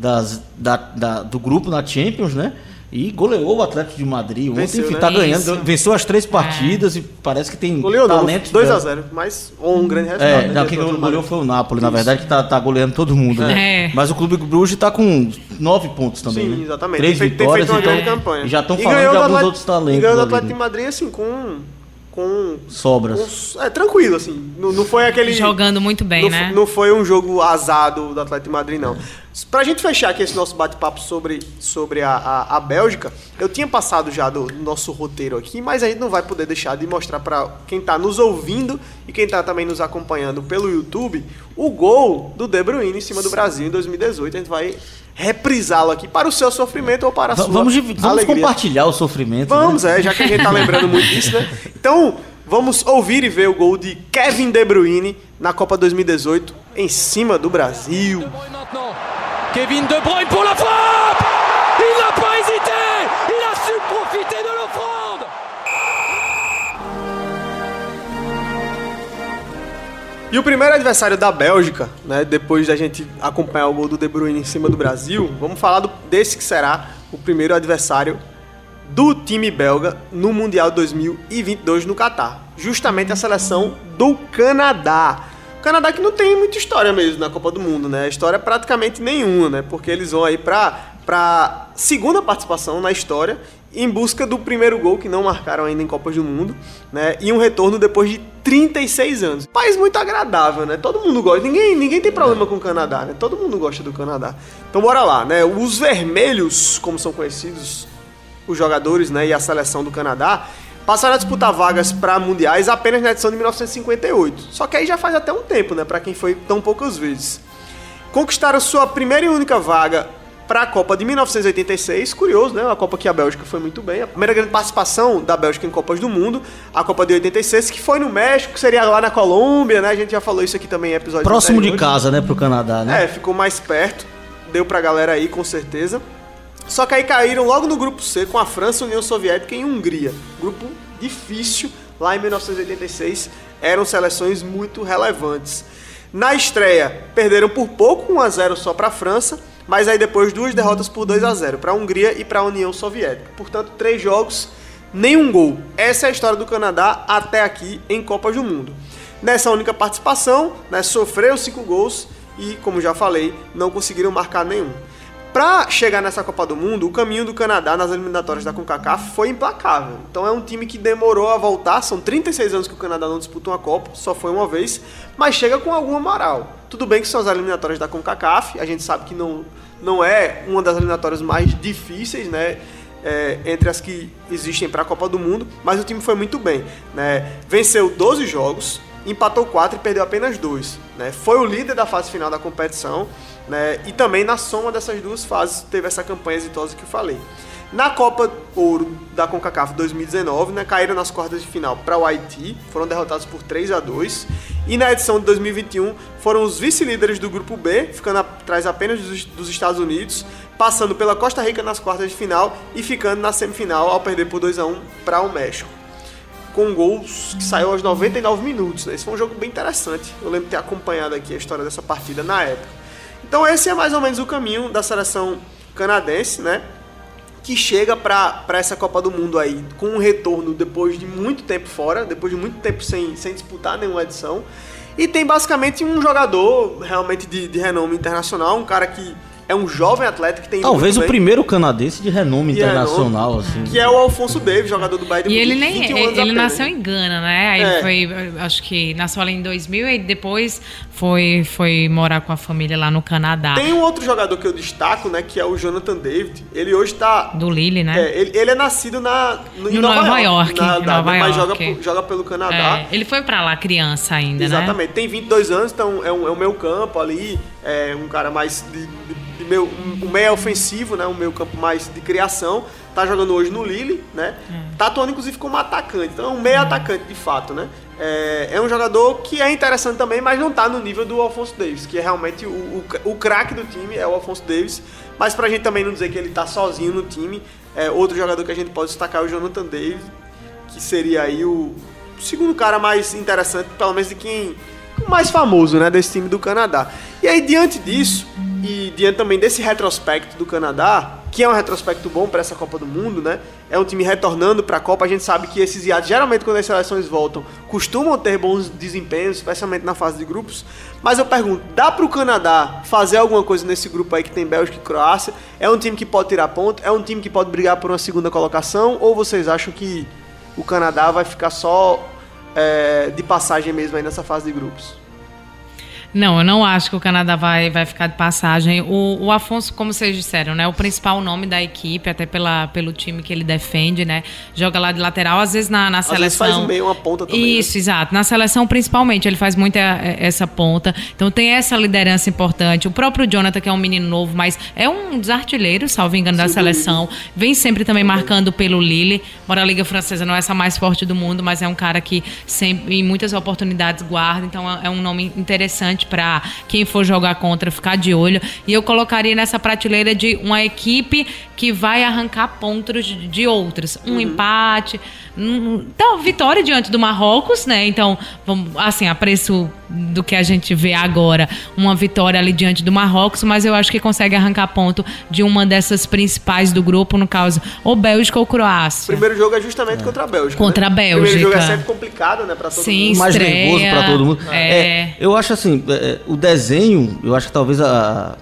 das, da, da, do grupo na Champions, né? E goleou o Atlético de Madrid. Ontem, venceu, enfim, né? tá ganhando. Isso. Venceu as três partidas é. e parece que tem goleou talento. 2x0, mas um grande resultado. É, né? não, quem goleou foi o Napoli, na verdade, que tá, tá goleando todo mundo, né? É. Mas o Clube Bruges tá com nove pontos também, Sim, né? exatamente. Três tem, vitórias, tem feito uma então, campanha. já estão falando de alguns Atlético, outros talentos. E ganhou o Atlético de Madrid, assim, com com sobras. Com, é tranquilo assim. Não, não foi aquele jogando muito bem, não, né? Não foi um jogo azado do Atlético de Madrid não. Pra gente fechar aqui esse nosso bate-papo sobre, sobre a, a, a, Bélgica, eu tinha passado já do nosso roteiro aqui, mas a gente não vai poder deixar de mostrar para quem tá nos ouvindo e quem tá também nos acompanhando pelo YouTube o gol do De Bruyne em cima do Brasil em 2018. A gente vai reprisá-lo aqui para o seu sofrimento ou para a sua vamos, vamos alegria. compartilhar o sofrimento. Né? Vamos, né? é, já que a gente tá lembrando muito disso, né? Então, vamos ouvir e ver o gol de Kevin De Bruyne na Copa 2018 em cima do Brasil. Kevin De Bruyne pour la frappe Il n'a pas hésité Il a su profiter de l'offrande E o primeiro adversário da Bélgica, né, depois da gente acompanhar o gol do De Bruyne em cima do Brasil, vamos falar do, desse que será o primeiro adversário do time belga no Mundial 2022 no Catar. Justamente a seleção do Canadá. O Canadá que não tem muita história mesmo na Copa do Mundo, né? História praticamente nenhuma, né? Porque eles vão aí pra, pra segunda participação na história em busca do primeiro gol que não marcaram ainda em Copas do Mundo, né? E um retorno depois de 36 anos. País muito agradável, né? Todo mundo gosta. Ninguém, ninguém tem problema com o Canadá, né? Todo mundo gosta do Canadá. Então bora lá, né? Os vermelhos, como são conhecidos os jogadores, né, e a seleção do Canadá, passaram a disputar vagas para mundiais apenas na edição de 1958. Só que aí já faz até um tempo, né, para quem foi tão poucas vezes. Conquistaram sua primeira e única vaga para a Copa de 1986, curioso, né? A Copa que a Bélgica foi muito bem. A primeira grande participação da Bélgica em Copas do Mundo, a Copa de 86, que foi no México, seria lá na Colômbia, né? A gente já falou isso aqui também em episódios Próximo de casa, né, pro Canadá, né? É, ficou mais perto. Deu pra galera aí, com certeza. Só que aí caíram logo no grupo C com a França, União Soviética e Hungria. Grupo difícil lá em 1986. Eram seleções muito relevantes. Na estreia, perderam por pouco, 1 a 0 só para a França, mas aí depois duas derrotas por 2 a 0 para a Hungria e para a União Soviética. Portanto, três jogos, nenhum gol. Essa é a história do Canadá até aqui em Copas do Mundo. Nessa única participação, né, sofreu cinco gols e, como já falei, não conseguiram marcar nenhum. Para chegar nessa Copa do Mundo, o caminho do Canadá nas eliminatórias da CONCACAF foi implacável. Então é um time que demorou a voltar, são 36 anos que o Canadá não disputa uma Copa, só foi uma vez, mas chega com alguma moral. Tudo bem que são as eliminatórias da CONCACAF, a gente sabe que não, não é uma das eliminatórias mais difíceis, né? É, entre as que existem para a Copa do Mundo, mas o time foi muito bem. Né? Venceu 12 jogos, empatou 4 e perdeu apenas 2. Né? Foi o líder da fase final da competição né? e também na soma dessas duas fases teve essa campanha exitosa que eu falei. Na Copa Ouro da CONCACAF 2019, né, caíram nas quartas de final para o Haiti, foram derrotados por 3 a 2 e na edição de 2021 foram os vice-líderes do grupo B, ficando atrás apenas dos, dos Estados Unidos, passando pela Costa Rica nas quartas de final e ficando na semifinal ao perder por 2 a 1 para o México com gols que saiu aos 99 minutos. Né? Esse foi um jogo bem interessante. Eu lembro de ter acompanhado aqui a história dessa partida na época. Então esse é mais ou menos o caminho da seleção canadense, né? Que chega para essa Copa do Mundo aí com um retorno depois de muito tempo fora, depois de muito tempo sem, sem disputar nenhuma edição. E tem basicamente um jogador realmente de, de renome internacional, um cara que é um jovem atleta que tem. Talvez o primeiro canadense de renome internacional, renome, assim. Que é o Alfonso Davis, jogador do Bayern E ele nem. Ele, ele nasceu em Gana, né? Aí é. foi. Acho que nasceu ali em 2000 e depois foi, foi morar com a família lá no Canadá. Tem um outro jogador que eu destaco, né? Que é o Jonathan David. Ele hoje tá. Do Lille, né? É, ele, ele é nascido na, no, em Nova, Nova York. York na, Nova mas York. Joga, joga pelo Canadá. É, ele foi pra lá criança ainda, Exatamente. né? Exatamente. Tem 22 anos, então é, um, é o meu campo ali. É um cara mais de, de meu, um, meio ofensivo, né? Um meio campo mais de criação. Tá jogando hoje no Lille, né? É. Tá atuando inclusive como atacante. Então é um meio é. atacante de fato, né? É, é, um jogador que é interessante também, mas não tá no nível do Alfonso Davis, que é realmente o, o, o craque do time é o Alfonso Davis. Mas pra gente também não dizer que ele tá sozinho no time, é, outro jogador que a gente pode destacar é o Jonathan Davis, que seria aí o segundo cara mais interessante, pelo menos de quem mais famoso, né, desse time do Canadá. E aí diante disso, e diante também desse retrospecto do Canadá, que é um retrospecto bom para essa Copa do Mundo, né? É um time retornando para a Copa. A gente sabe que esses iados, geralmente quando as seleções voltam, costumam ter bons desempenhos, especialmente na fase de grupos. Mas eu pergunto, dá para o Canadá fazer alguma coisa nesse grupo aí que tem Bélgica e Croácia? É um time que pode tirar ponto? É um time que pode brigar por uma segunda colocação? Ou vocês acham que o Canadá vai ficar só é, de passagem mesmo aí nessa fase de grupos? Não, eu não acho que o Canadá vai, vai ficar de passagem. O, o Afonso, como vocês disseram, né? O principal nome da equipe, até pela, pelo time que ele defende, né? Joga lá de lateral, às vezes na, na às seleção. Vezes faz meio uma ponta também. Né? Isso, né? exato. Na seleção, principalmente, ele faz muito essa ponta. Então tem essa liderança importante. O próprio Jonathan, que é um menino novo, mas é um dos artilheiros, salvo engano, Sim, da seleção. Vem sempre também marcando pelo Lille. Embora a Liga Francesa não é essa mais forte do mundo, mas é um cara que sempre, em muitas oportunidades, guarda. Então é um nome interessante importante para quem for jogar contra ficar de olho. E eu colocaria nessa prateleira de uma equipe que vai arrancar pontos de, outras. Um uhum. empate. então, vitória diante do Marrocos, né? Então, vamos, assim, a preço do que a gente vê agora, uma vitória ali diante do Marrocos, mas eu acho que consegue arrancar ponto de uma dessas principais do grupo, no caso, ou Bélgica ou Croácia. O primeiro jogo é justamente é. contra a Bélgica. Contra né? a Bélgica. O primeiro jogo é sempre complicado, né, para todo Sim, mundo. Mais nervoso para todo mundo. É. é. eu acho assim, o desenho, eu acho que talvez a,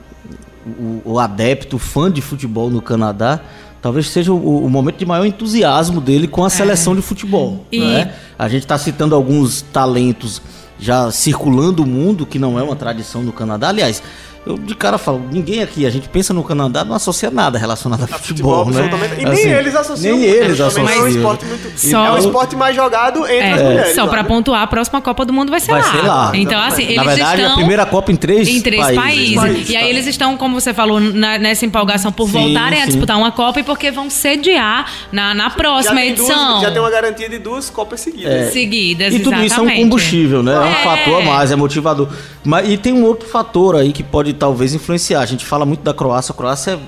o, o adepto, o fã de futebol no Canadá, talvez seja o, o, momento de maior entusiasmo dele com a é. seleção de futebol. E... Né? A gente está citando alguns talentos já circulando o mundo, que não é uma tradição no Canadá. Aliás, eu de cara falo, ninguém aqui, a gente pensa no Canadá, não associa nada relacionado a, futebol, futebol, né? E nem assim, eles associam. Nem eles associam. É um esporte muito. Só... É o esporte mais jogado entre é, as mulheres. Só para pontuar, a próxima Copa do Mundo vai ser vai lá. Ser lá. Então, assim, eles Na verdade, estão... a primeira Copa em três Em três países. países. E aí eles estão, como você falou, na, nessa empolgação por sim, voltarem sim. a disputar uma Copa e porque vão sediar na, na próxima já edição. Duas, já tem uma garantia de duas Copas seguidas. É. Seguidas, E tudo exatamente. isso é um combustível, né? É, um fator a mais, é motivador. Mas, e tem um outro fator aí que pode talvez influenciar a gente fala muito da Croácia. A Croácia é,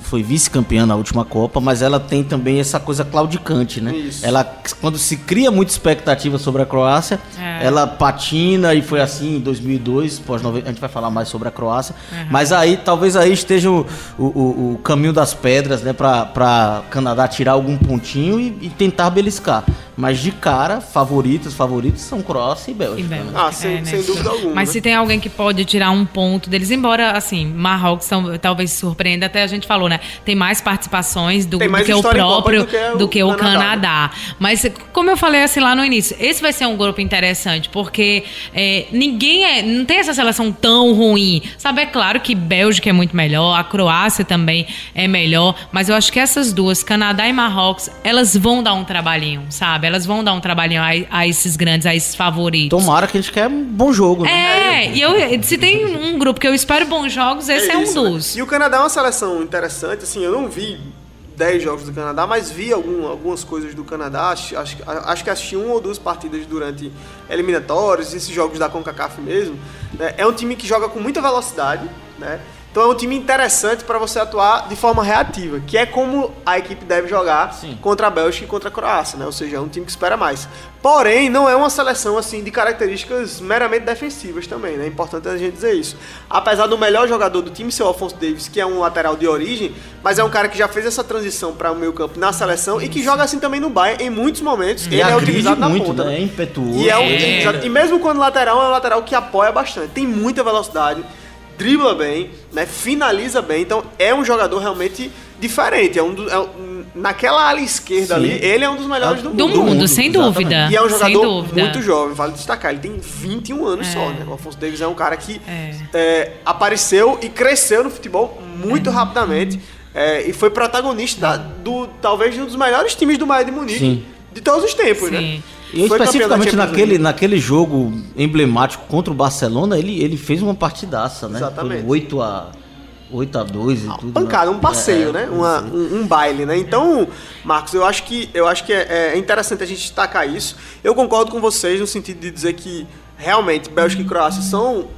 foi vice-campeã na última Copa, mas ela tem também essa coisa claudicante, né? Isso. Ela, quando se cria muita expectativa sobre a Croácia, é. ela patina e foi assim em 2002. Pós a gente vai falar mais sobre a Croácia. Uhum. Mas aí, talvez aí esteja o, o, o caminho das pedras, né? Para Canadá tirar algum pontinho e, e tentar beliscar. Mas de cara, favoritos, favoritos são Croácia e Bélgica. E né? Bélgica. Ah, sem, É, né? sem dúvida alguma. Mas se tem alguém que pode tirar um ponto deles, embora, assim, Marrocos talvez surpreenda, até a gente falou, né? Tem mais participações do, Tem do mais que o próprio, do que o do que o Canadá, Canadá. Mas, como eu falei assim lá no início, esse vai ser um grupo interessante, porque é, ninguém é. Não tem essa seleção tão ruim. Sabe, é claro que Bélgica é muito melhor, a Croácia também é melhor, mas eu acho que essas duas, Canadá e Marrocos, elas vão dar um trabalhinho, sabe? Elas vão dar um trabalhinho a, a esses grandes, a esses favoritos. Tomara que a gente quer um bom jogo, né? É, e eu, se tem um grupo que eu espero bons jogos, esse é, um isso, né? dos. E o Canadá é uma seleção interessante, assim, eu não vi 10 jogos do Canadá, mas vi algum- algumas coisas do Canadá, acho, acho, acho que assisti uma ou duas partidas durante eliminatórios, esses jogos da CONCACAF mesmo. né? É um time que joga com muita velocidade, né? Então é um time interessante para você atuar de forma reativa, que é como a equipe deve jogar Sim. contra a Bélgica e contra a Croácia, né? Ou seja, é um time que espera mais. Porém, não é uma seleção assim de características meramente defensivas também, né? É importante a gente dizer isso. Apesar do melhor jogador do time ser o Alfonso Davis, que é um lateral de origem, mas é um cara que já fez essa transição para o meio campo na seleção e que joga assim também no Bayern em muitos momentos. E ele é utilizado na muito, ponta. né? né? É impetuoso. E, é um, É. e mesmo quando lateral, é um lateral que apoia bastante. Tem muita velocidade, dribla bem, né? finaliza bem. Então é um jogador realmente diferente. É um, do- é um- naquela ala esquerda Sim. ali, ele é um dos melhores do, Do mundo. mundo, sem exatamente. dúvida. E é um jogador muito jovem, vale destacar. Ele tem 21 anos É. só, né? O Alfonso Davis é um cara que É. é, apareceu e cresceu no futebol muito rapidamente. é, e foi protagonista da- do talvez de um dos melhores times do Bayern de Munique Sim. de todos os tempos, Sim. né? E especificamente naquele, League. naquele jogo emblemático contra o Barcelona, ele, ele fez uma partidaça, né? Exatamente. Foi 8 a 8 a 2 e tudo. pancada, né? um passeio, É, né? Uma- um, um baile, né? Então, Marcos, eu acho que, eu acho que é, é interessante a gente destacar isso. Eu concordo com vocês no sentido de dizer que realmente Bélgica e Croácia são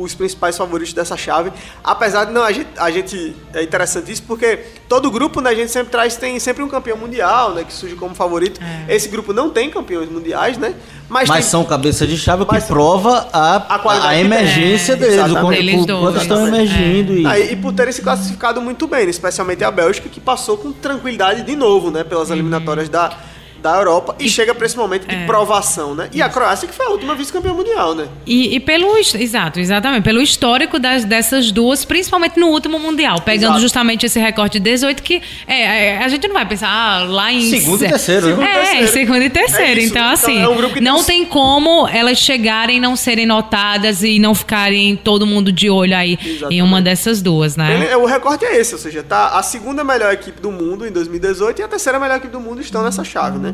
os principais favoritos dessa chave. Apesar de não, a gente, a gente é interessante isso porque todo grupo, né, a gente sempre traz tem sempre um campeão mundial, né, que surge como favorito. Esse grupo não tem campeões mundiais, né? Mas, Mas tem, são cabeça de chave, que prova a, A a emergência deles, o quanto, Eles dois, quanto estão emergindo. E, Ah, e, e por terem se classificado muito bem, né? especialmente a Bélgica, que passou com tranquilidade de novo, né? Pelas eliminatórias da, da Europa e, chega para esse momento de provação, né? E a Croácia, que foi a última vice-campeã mundial, né? E, e pelo. Exato, exatamente. Pelo histórico das, dessas duas, principalmente no último Mundial, pegando Exato. justamente esse recorte de 18, que é, é, a gente não vai pensar ah, lá em. Segundo e terceiro, né? Segundo e É, terceiro. segundo e terceiro. É isso. então, Então, assim, é um grupo que não tem- tem como elas chegarem e não serem notadas e não ficarem todo mundo de olho aí em Exatamente. uma dessas duas, né? Ele- o recorde é esse, ou seja, tá a segunda melhor equipe do mundo em 2018 e a terceira melhor equipe do mundo estão nessa chave, né?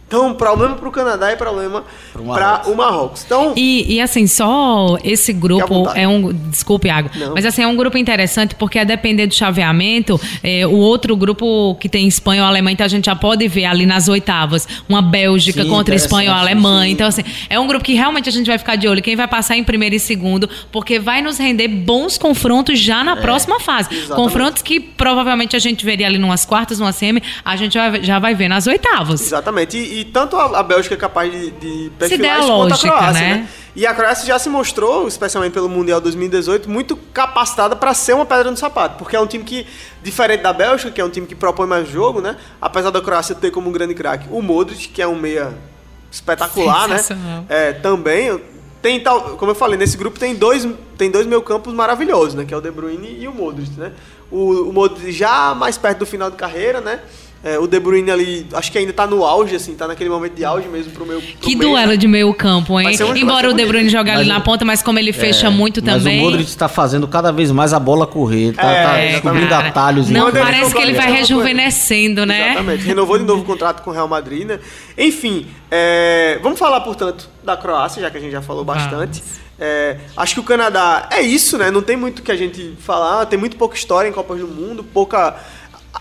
Então, problema para o Canadá e problema Pro para o Marrocos. Então, E, e, assim, só esse grupo é um. Desculpe, Iago. Não. Mas assim, é um grupo interessante porque a depender do chaveamento, é, o outro grupo que tem Espanha ou Alemanha, então a gente já pode ver ali nas oitavas uma Bélgica Sim, contra Espanha ou Alemanha. sim. Então, assim, é um grupo que realmente a gente vai ficar de olho quem vai passar em primeiro e segundo, porque vai nos render bons confrontos já na próxima fase. É, Exatamente. Confrontos que provavelmente a gente veria ali numas quartas, numa semi, a gente já, já vai ver nas oitavas. Exatamente. E, e tanto a, Bélgica é capaz de, de a isso, quanto a Croácia, né? né? E a Croácia já se mostrou, especialmente pelo Mundial 2018, muito capacitada para ser uma pedra no sapato. Porque é um time que, diferente da Bélgica, que é um time que propõe mais jogo, né? Apesar da Croácia ter como um grande craque o Modric, que é um meia espetacular, né? É, também. Tem tal, como eu falei, nesse grupo tem dois, tem dois meio campos maravilhosos, né? Que é o De Bruyne e o Modric, né? O, o Modric já mais perto do final de carreira, né? É, o De Bruyne ali, acho que ainda tá no auge, assim, tá naquele momento de auge mesmo pro meu. pro Que meio, duelo né? de meio campo, hein? Um- Embora o De Bruyne bonito. jogue ali Mas na ponta, mas como ele fecha muito mas também. o Modric está fazendo cada vez mais a bola correr, tá, É, tá descobrindo Cara, atalhos. Não, parece jogou que ele vai é rejuvenescendo, né? Exatamente. Renovou de novo o contrato com o Real Madrid, né? Enfim, é, vamos falar, portanto, da Croácia, já que a gente já falou bastante. É, acho que o Canadá é isso, né? Não tem muito que a gente falar, tem muito pouca história em Copas do Mundo, pouca.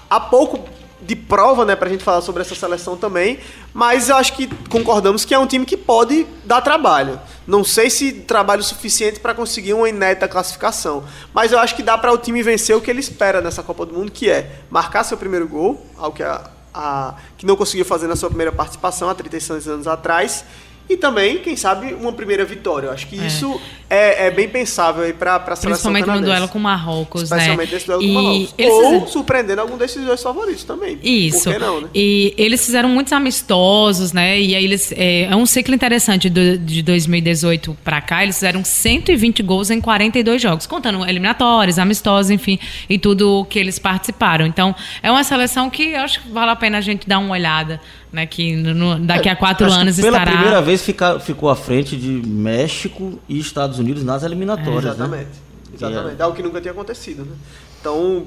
Há pouco de prova, né, pra gente falar sobre essa seleção também, mas eu acho que concordamos que é um time que pode dar trabalho. Não sei se trabalho suficiente para conseguir uma inédita classificação, mas eu acho que dá para o time vencer o que ele espera nessa Copa do Mundo, que é marcar seu primeiro gol, algo que, a, a- que não conseguiu fazer na sua primeira participação há 36 anos atrás, e também, quem sabe, uma primeira vitória. Eu acho que isso é, é bem pensável aí para a seleção Principalmente no duelo com o Marrocos, Especialmente né? nesse duelo E com o Marrocos. Ou fizeram- surpreendendo algum desses dois favoritos também. Isso. Por que não, né? E eles fizeram muitos amistosos, né? E aí eles. É, é um ciclo interessante do- de 2018 pra cá. Eles fizeram 120 gols em 42 jogos, contando eliminatórios, amistosos, enfim, e tudo que eles participaram. Então, é uma seleção que eu acho que vale a pena a gente dar uma olhada, né? Que no- daqui a quatro Acho que anos pela estará. primeira vez fica- ficou à frente de México e Estados Unidos nas eliminatórias. né? Exatamente. Exatamente. É algo que nunca tinha acontecido, né? Então,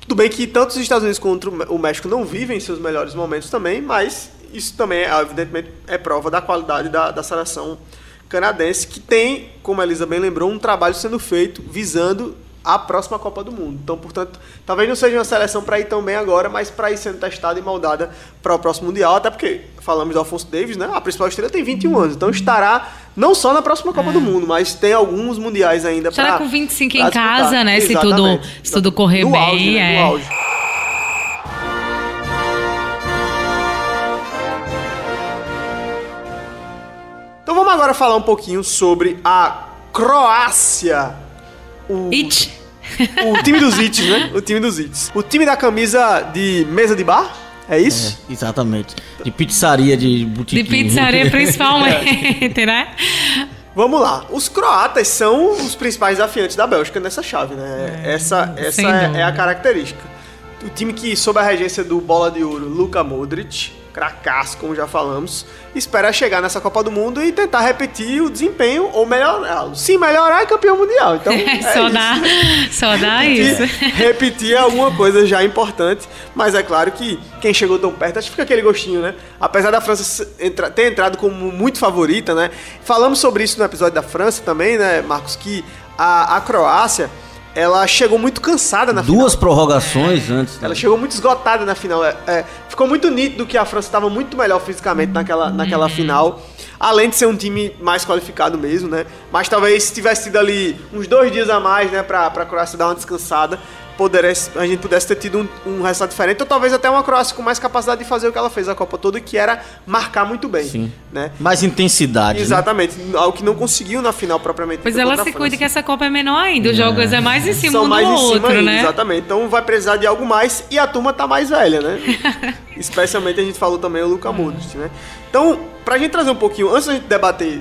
tudo bem que tanto os Estados Unidos quanto o México não vivem seus melhores momentos também, mas isso também, é, evidentemente, é prova da qualidade da, da seleção canadense, que tem, como a Elisa bem lembrou, um trabalho sendo feito visando a próxima Copa do Mundo. Então, portanto, talvez não seja uma seleção para ir tão bem agora, mas para ir sendo testada e moldada para o próximo Mundial, até porque falamos do Alfonso Davis, né? A principal estrela tem 21 anos, então estará não só na próxima Copa do Mundo, mas tem alguns mundiais ainda para Estará com 25 em casa, né? Se tudo- se tudo correr no bem, Auge, né? é. No auge. Então vamos agora falar um pouquinho sobre a Croácia. O, It. o time dos Its, né? O time dos Its. O time da camisa de mesa de bar? É isso? É, exatamente. De pizzaria, de boutique. De pizzaria, principalmente, né? Vamos lá. Os croatas são os principais desafiantes da Bélgica nessa chave, né? essa essa sem é, é a característica. O time que, sob a regência do Bola de Ouro, Luka Modric, cracaço, como já falamos, espera chegar nessa Copa do Mundo e tentar repetir o desempenho ou melhorá-lo. Se melhorar, é campeão mundial. Então, é só, isso. dá, só dá repetir, isso. repetir alguma coisa já importante, mas é claro que quem chegou tão perto, acho que fica aquele gostinho, né? Apesar da França entra- ter entrado como muito favorita, né? Falamos sobre isso no episódio da França também, né, Marcos? Que a, a Croácia, ela chegou muito cansada na final. Duas prorrogações antes. né? Ela chegou muito esgotada na final. É, é, ficou muito nítido que a França estava muito melhor fisicamente naquela, naquela final. Além de ser um time mais qualificado mesmo, né? Mas talvez se tivesse tido ali uns dois dias a mais, né? Pra, pra Croácia dar uma descansada, poderes, a gente pudesse ter tido um, um resultado diferente. Ou talvez até uma Croácia com mais capacidade de fazer o que ela fez a Copa toda, que era marcar muito bem. Sim. Né? Mais intensidade. né? Exatamente. Algo que não conseguiu na final propriamente. Pois ela se cuida que essa Copa é menor ainda. Os jogos é mais em cima São um mais do em cima outro, ainda, né? exatamente. Então vai precisar de algo mais e a turma tá mais velha, né? Especialmente a gente falou também o Luca Modric, né? Então, pra gente trazer um pouquinho, antes da gente debater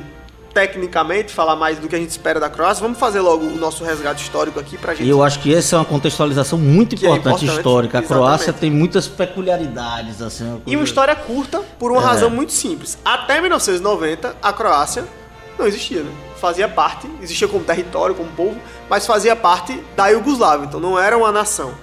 tecnicamente, falar mais do que a gente espera da Croácia, vamos fazer logo o nosso resgate histórico aqui pra gente. E eu acho que essa é uma contextualização muito Que é importante, importante, histórica. A exatamente. Croácia tem muitas peculiaridades, assim. uma E uma história curta por uma É. razão muito simples. Até 1990, a Croácia não existia, né? Fazia parte, existia como território, como povo, mas fazia parte da Iugoslávia, então não era uma nação.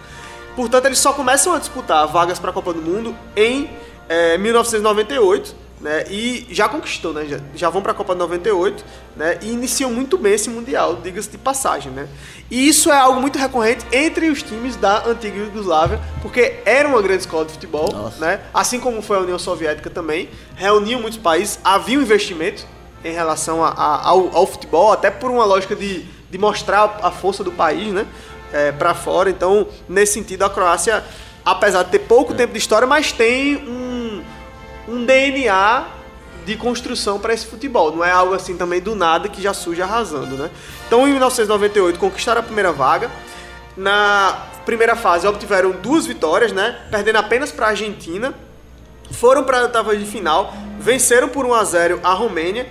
Portanto, eles só começam a disputar vagas para a Copa do Mundo em eh, 1998, né? E já conquistou, né? Já, já vão para a Copa de 98, né? E iniciam muito bem esse mundial, diga-se de passagem, né? E isso é algo muito recorrente entre os times da antiga Iugoslávia, porque era uma grande escola de futebol, Nossa. né? Assim como foi a União Soviética também, reuniam muitos países, havia um investimento em relação a- a- ao, ao futebol, até por uma lógica de, de mostrar a força do país, né? É, para fora. Então, nesse sentido, a Croácia, apesar de ter pouco tempo de história, mas tem um, um DNA de construção para esse futebol. Não é algo assim também do nada que já surge arrasando, né? Então, em 1998, conquistaram a primeira vaga. Na primeira fase, obtiveram duas vitórias, né? Perdendo apenas para a Argentina foram para a oitava de final, venceram por 1 a 0 a Romênia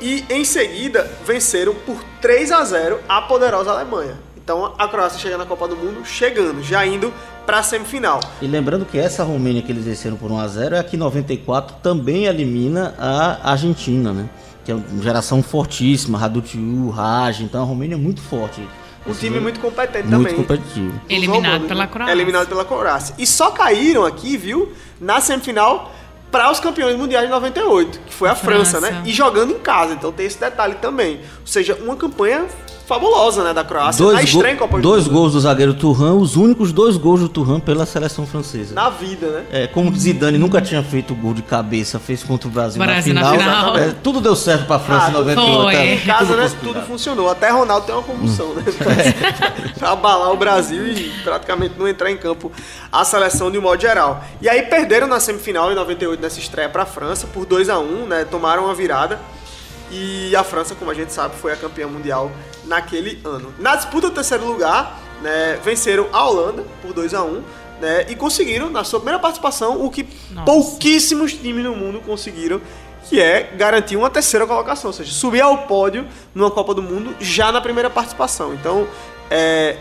e em seguida venceram por 3 a 0 a poderosa Alemanha. Então a Croácia chega na Copa do Mundo chegando, já indo para a semifinal. E lembrando que essa Romênia que eles venceram por 1x0 é a que em 94 também elimina a Argentina, né? Que é uma geração fortíssima, Radutiu, Raj, então a Romênia é muito forte. Um time muito competente muito também. competitivo. Os Eliminado romanos, pela né? Croácia. Eliminado pela Croácia. E só caíram aqui, viu, na semifinal para os campeões mundiais de 98, que foi a França, França. né? E jogando em casa, então tem esse detalhe também. Ou seja, uma campanha fabulosa, né, da Croácia na Dois, do dois gols do zagueiro Turhan, os únicos dois gols do Turhan pela seleção francesa. Na vida, né? É, como Zidane nunca tinha feito gol de cabeça, fez contra o Brasil, Brasil na na final. final. é, tudo deu certo pra França Ah, em 98. foi. é, Em casa, tudo né, tudo funcionou. Até Ronaldo tem uma convulsão, né? pra abalar o Brasil e praticamente não entrar em campo a seleção de um modo geral. E aí perderam na semifinal em 98 nessa estreia pra França por 2 a 1 né? Tomaram uma virada. E a França, como a gente sabe, foi a campeã mundial naquele ano. Na disputa do terceiro lugar, né, venceram a Holanda por 2 a 1 né, e conseguiram, na sua primeira participação, o que Nossa. pouquíssimos times no mundo conseguiram, que é garantir uma terceira colocação, ou seja, subir ao pódio numa Copa do Mundo já na primeira participação. Então, é,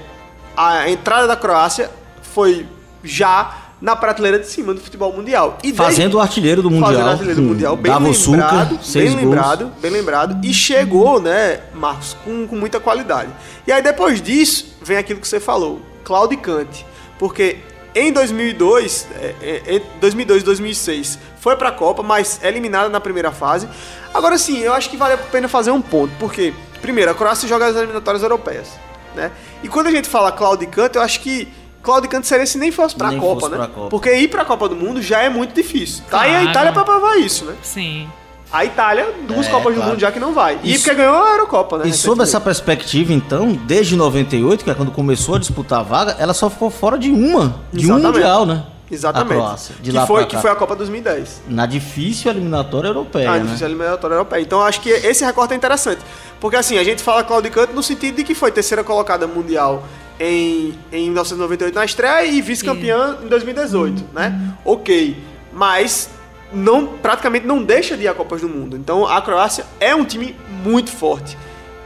a entrada da Croácia foi já na prateleira de cima do futebol mundial. E Fazendo o artilheiro do Mundial. Fazendo artilheiro do Mundial, bem lembrado, seis bem gols. lembrado, bem lembrado. E chegou, né, Marcos, com, com muita qualidade. E aí depois disso, vem aquilo que você falou, claudicante. Porque em 2002, é, é, em 2002 e 2006, foi pra Copa, mas eliminada na primeira fase. Agora sim, eu acho que vale a pena fazer um ponto, porque, primeiro, a Croácia joga as eliminatórias europeias, né? E quando a gente fala claudicante, eu acho que claudicante seria se nem fosse pra Nem Copa, fosse né? pra Copa. Porque ir pra Copa do Mundo já é muito difícil. Tá aí a Claro. Itália pra provar isso, né? Sim. A Itália, duas É, Copas do claro. Mundo já que não vai. E Isso- porque ganhou a Eurocopa, né? E sob essa perspectiva, então, desde 98, que é quando começou a disputar a vaga, ela só ficou fora de uma, de um Exatamente. Mundial, né? Exatamente. A Croácia. De que, lá foi, que foi a Copa 2010. Na difícil eliminatória europeia, Ah, né? difícil eliminatória europeia. Então acho que esse recorte é interessante. Porque assim, a gente fala claudicante no sentido de que foi terceira colocada mundial em, em 1998 na estreia e vice-campeã em 2018, né? Ok. Mas não, praticamente não deixa de ir a Copas do Mundo. Então a Croácia é um time muito forte.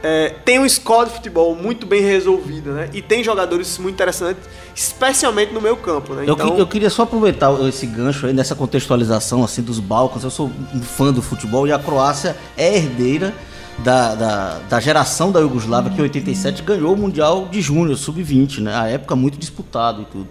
É, tem uma escola de futebol muito bem resolvida, né? E tem jogadores muito interessantes, especialmente no meio campo, né? Eu, que- eu queria só aproveitar esse gancho aí nessa contextualização assim dos Balcãs. Eu sou um fã do futebol e a Croácia é herdeira da, da, da geração da Iugoslávia que em 87 ganhou o Mundial de Júnior, sub-20, né? A época muito disputado e tudo.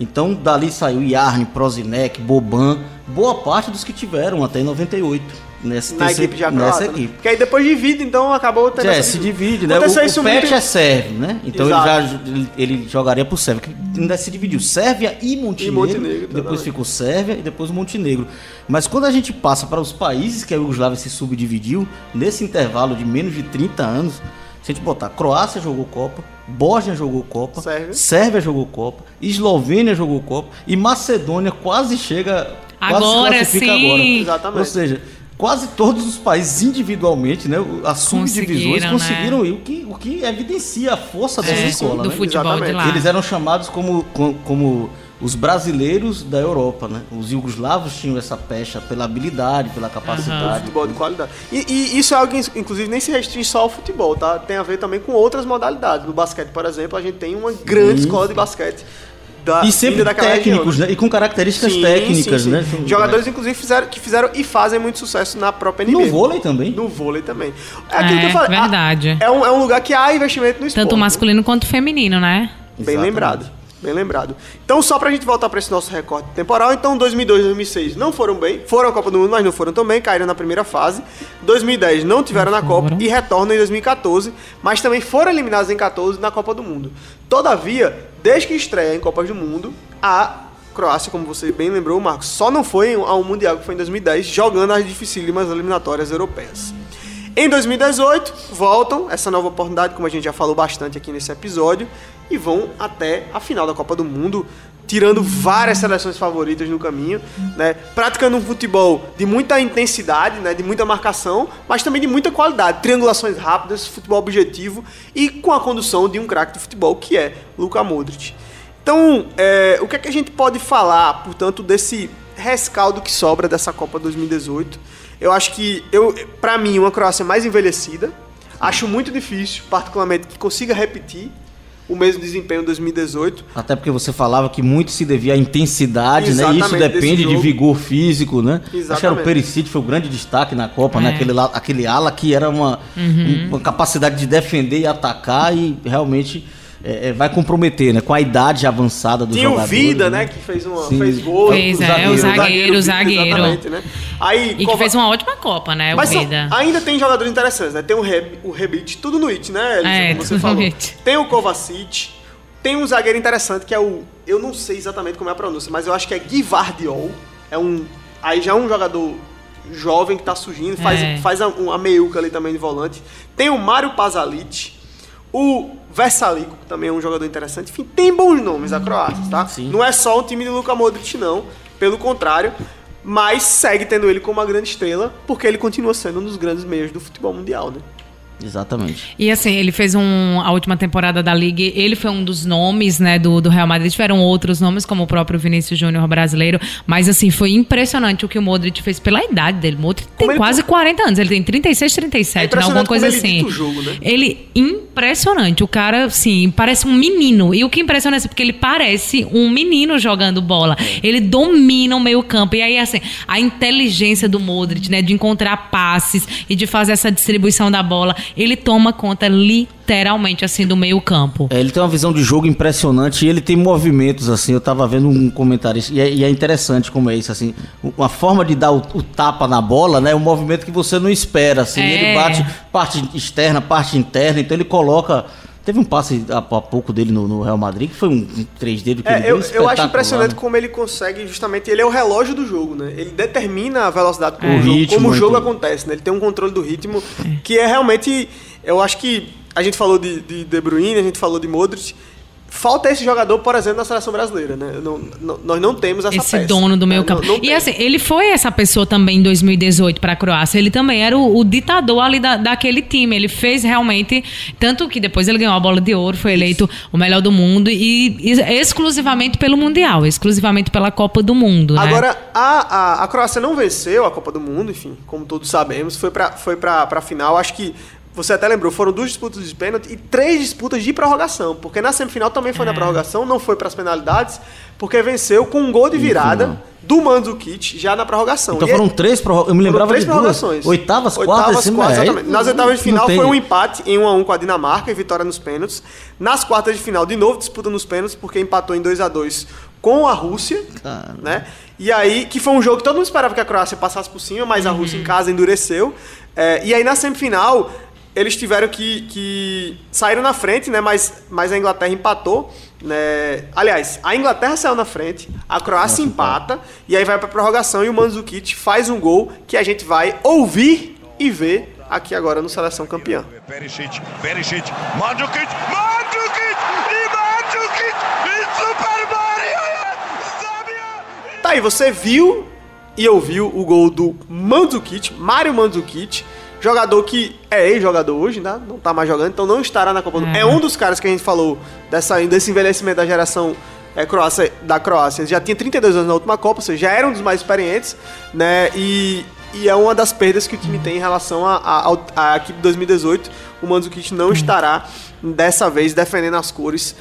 Então dali saiu Yarni, Prozinec, Boban, boa parte dos que tiveram até em 98 nessa, na equipe já nessa croata, né? equipe. Porque aí depois divide, então acabou tendo É, se divide, né? O, o Pet muito- é sérvio, né? Então ele, já, ele, ele jogaria por Sérvia. que Ainda se dividiu Sérvia e Montenegro. Montenegro, depois exatamente. ficou Sérvia e depois Montenegro. Mas quando a gente passa para os países que a Iugoslávia se subdividiu, nesse intervalo de menos de 30 anos, se a gente botar Croácia jogou Copa, Bósnia jogou Copa, Sérvia. Sérvia jogou Copa, Eslovênia jogou Copa e Macedônia quase chega. quase Agora sim. agora. Exatamente. Ou seja, quase todos os países individualmente, né, as subdivisões Conseguiram, conseguiram ir, o que, o que evidencia a força dessa É, escola. do né? futebol de lá. Eles eram chamados como, com- como os brasileiros da Europa, né? Os iugoslavos tinham essa pecha pela habilidade, pela capacidade. futebol de qualidade. E, e isso é algo que, inclusive, nem se restringe só ao futebol, tá? Tem a ver também com outras modalidades. No basquete, por exemplo, a gente tem uma grande escola de basquete. Da, E sempre técnicos, região, né? E com características Sim, técnicas, sim, sim. né? Jogadores, inclusive, fizeram, que fizeram e fazem muito sucesso na própria No NBA. vôlei também. No vôlei também. É aquilo É, que eu falei. verdade. É um, é um lugar que há investimento no esporte. Tanto masculino quanto feminino, né? Bem Exatamente. lembrado. Bem lembrado. Então, só pra gente voltar pra esse nosso recorte temporal, então 2002 e 2006 não foram bem, foram à Copa do Mundo, mas não foram tão bem, caíram na primeira fase. 2010 não tiveram na Copa e retornam em 2014, mas também foram eliminados em 14 na Copa do Mundo. Todavia, desde que estreia em Copas do Mundo, a Croácia, como você bem lembrou, Marcos, só não foi ao Mundial que foi em 2010, jogando as dificílimas eliminatórias europeias. Em 2018, voltam essa nova oportunidade, como a gente já falou bastante aqui nesse episódio, e vão até a final da Copa do Mundo, tirando várias seleções favoritas no caminho, né? Praticando um futebol de muita intensidade, né? De muita marcação, mas também de muita qualidade, triangulações rápidas, futebol objetivo e com a condução de um craque de futebol que é Luka Modric. Então, é, o que é que a gente pode falar, portanto, desse rescaldo que sobra dessa Copa 2018? Eu acho que, eu, para mim, uma Croácia mais envelhecida. Acho muito difícil, particularmente, que consiga repetir o mesmo desempenho em 2018. Até porque você falava que muito se devia à intensidade, né? E isso Exatamente, depende de vigor físico, né? Acho que era o Exatamente. Perisic, foi o grande destaque na Copa, né? É. Aquele, lá- aquele ala que era uma, Uhum. uma capacidade de defender e atacar e realmente é, é, vai comprometer, né? Com a idade avançada dos Tinha o. Vida, né? Que fez, uma, Sim. fez gol. Fez, é, o zagueiro, o zagueiro. Exatamente, né? Aí, E que Kova- fez uma ótima Copa, né? Mas o são- ainda tem jogadores interessantes, né? Tem o, Reb, o Rebic, tudo no it, né, Elisa, É, como você falou. it. Tem o Kovacic, tem um zagueiro interessante que é o... Eu não sei exatamente como é a pronúncia, mas eu acho que é Guivardiol. É um... Aí já é um jogador jovem que tá surgindo, faz, É. faz a, uma meiuca ali também de volante. Tem o Mário Pasalic, o Versalico, que também é um jogador interessante. Enfim, tem bons nomes a Croácia, tá? Sim. Não é só o time de Luka Modric, não. Pelo contrário. Mas segue tendo ele como uma grande estrela, porque ele continua sendo um dos grandes meios do futebol mundial, né? Exatamente. E assim, ele fez um, a última temporada da Liga, ele foi um dos nomes, né, do, do Real Madrid. Tiveram outros nomes, como o próprio Vinícius Júnior brasileiro. Mas assim, foi impressionante o que o Modric fez pela idade dele. O Modric tem ele- quase 40 anos, ele tem 36, 37, É né, alguma coisa como ele assim. o jogo, né? Ele, impressionante. O cara, assim, parece um menino. E o que impressiona é porque ele parece um menino jogando bola. Ele domina o meio campo. E aí, assim, a inteligência do Modric, né, de encontrar passes e de fazer essa distribuição da bola, ele toma conta literalmente, assim, do meio campo. É, ele tem uma visão de jogo impressionante e ele tem movimentos, assim. Eu tava vendo um comentário e é, e é interessante como é isso, assim. Uma forma de dar o, o tapa na bola, né? Um movimento que você não espera, assim. É. Ele bate parte externa, parte interna, então ele coloca. Teve um passe há, há pouco dele no, no Real Madrid, que foi um, um 3 dele que ele É, deu eu, eu acho impressionante né? como ele consegue, justamente, ele é o relógio do jogo, né? Ele determina a velocidade como, O o, jogo, ritmo como o jogo tudo. acontece, né? Ele tem um controle do ritmo que é realmente, eu acho que a gente falou de, de De Bruyne, a gente falou de Modric, falta esse jogador, por exemplo, na seleção brasileira, né? Não- não- nós não temos essa Esse peça, dono do né? meio Não- campo. não e tem. assim, ele foi essa pessoa também em 2018 para a Croácia. Ele também era o, o ditador ali da, daquele time. Ele fez realmente. Tanto que depois ele ganhou a bola de ouro, foi eleito o melhor do mundo e, e exclusivamente pelo Mundial, exclusivamente pela Copa do Mundo. né? Agora, a, a, a Croácia não venceu a Copa do Mundo, enfim, como todos sabemos, foi pra, foi pra final. Acho que você até lembrou, foram duas disputas de pênalti e três disputas de prorrogação. Porque na semifinal também foi na prorrogação, não foi pras penalidades, porque venceu com um gol de virada final. do Mandzukic já na prorrogação. Então E foram é- três prorrogações. Eu me lembrava três de duas. prorrogações. Oitavas, quartas Oitavas, quartas, exatamente. Nas oitavas de final foi um empate em 1 a 1 com a Dinamarca e vitória nos pênaltis. Nas quartas de final, de novo disputa nos pênaltis, porque empatou em 2 a 2 com a Rússia, Cara. né? E aí, que foi um jogo que todo mundo esperava que a Croácia passasse por cima, mas a Rússia em casa endureceu. É, e aí na semifinal, eles tiveram que, que saíram na frente, né? Mas, mas a Inglaterra empatou, né? Aliás, a Inglaterra saiu na frente, a Croácia empata e aí vai pra prorrogação e o Mandzukic faz um gol que a gente vai ouvir e ver aqui agora no Seleção Campeã. Perisic, Perisic, Mandzukic, Mandzukic e Mandzukic e Super Mario! Tá aí, você viu e ouviu o gol do Mandzukic, Mário Mandzukic, jogador que é ex-jogador hoje, né? Não tá mais jogando, então não estará na Copa do Mundo. É um dos caras que a gente falou dessa, desse envelhecimento da geração é, Croácia, da Croácia. Ele já tinha 32 anos na última Copa, ou seja, já era um dos mais experientes, né? E, e é uma das perdas que o time tem em relação à equipe de 2018. O Mandzukic não estará dessa vez defendendo as cores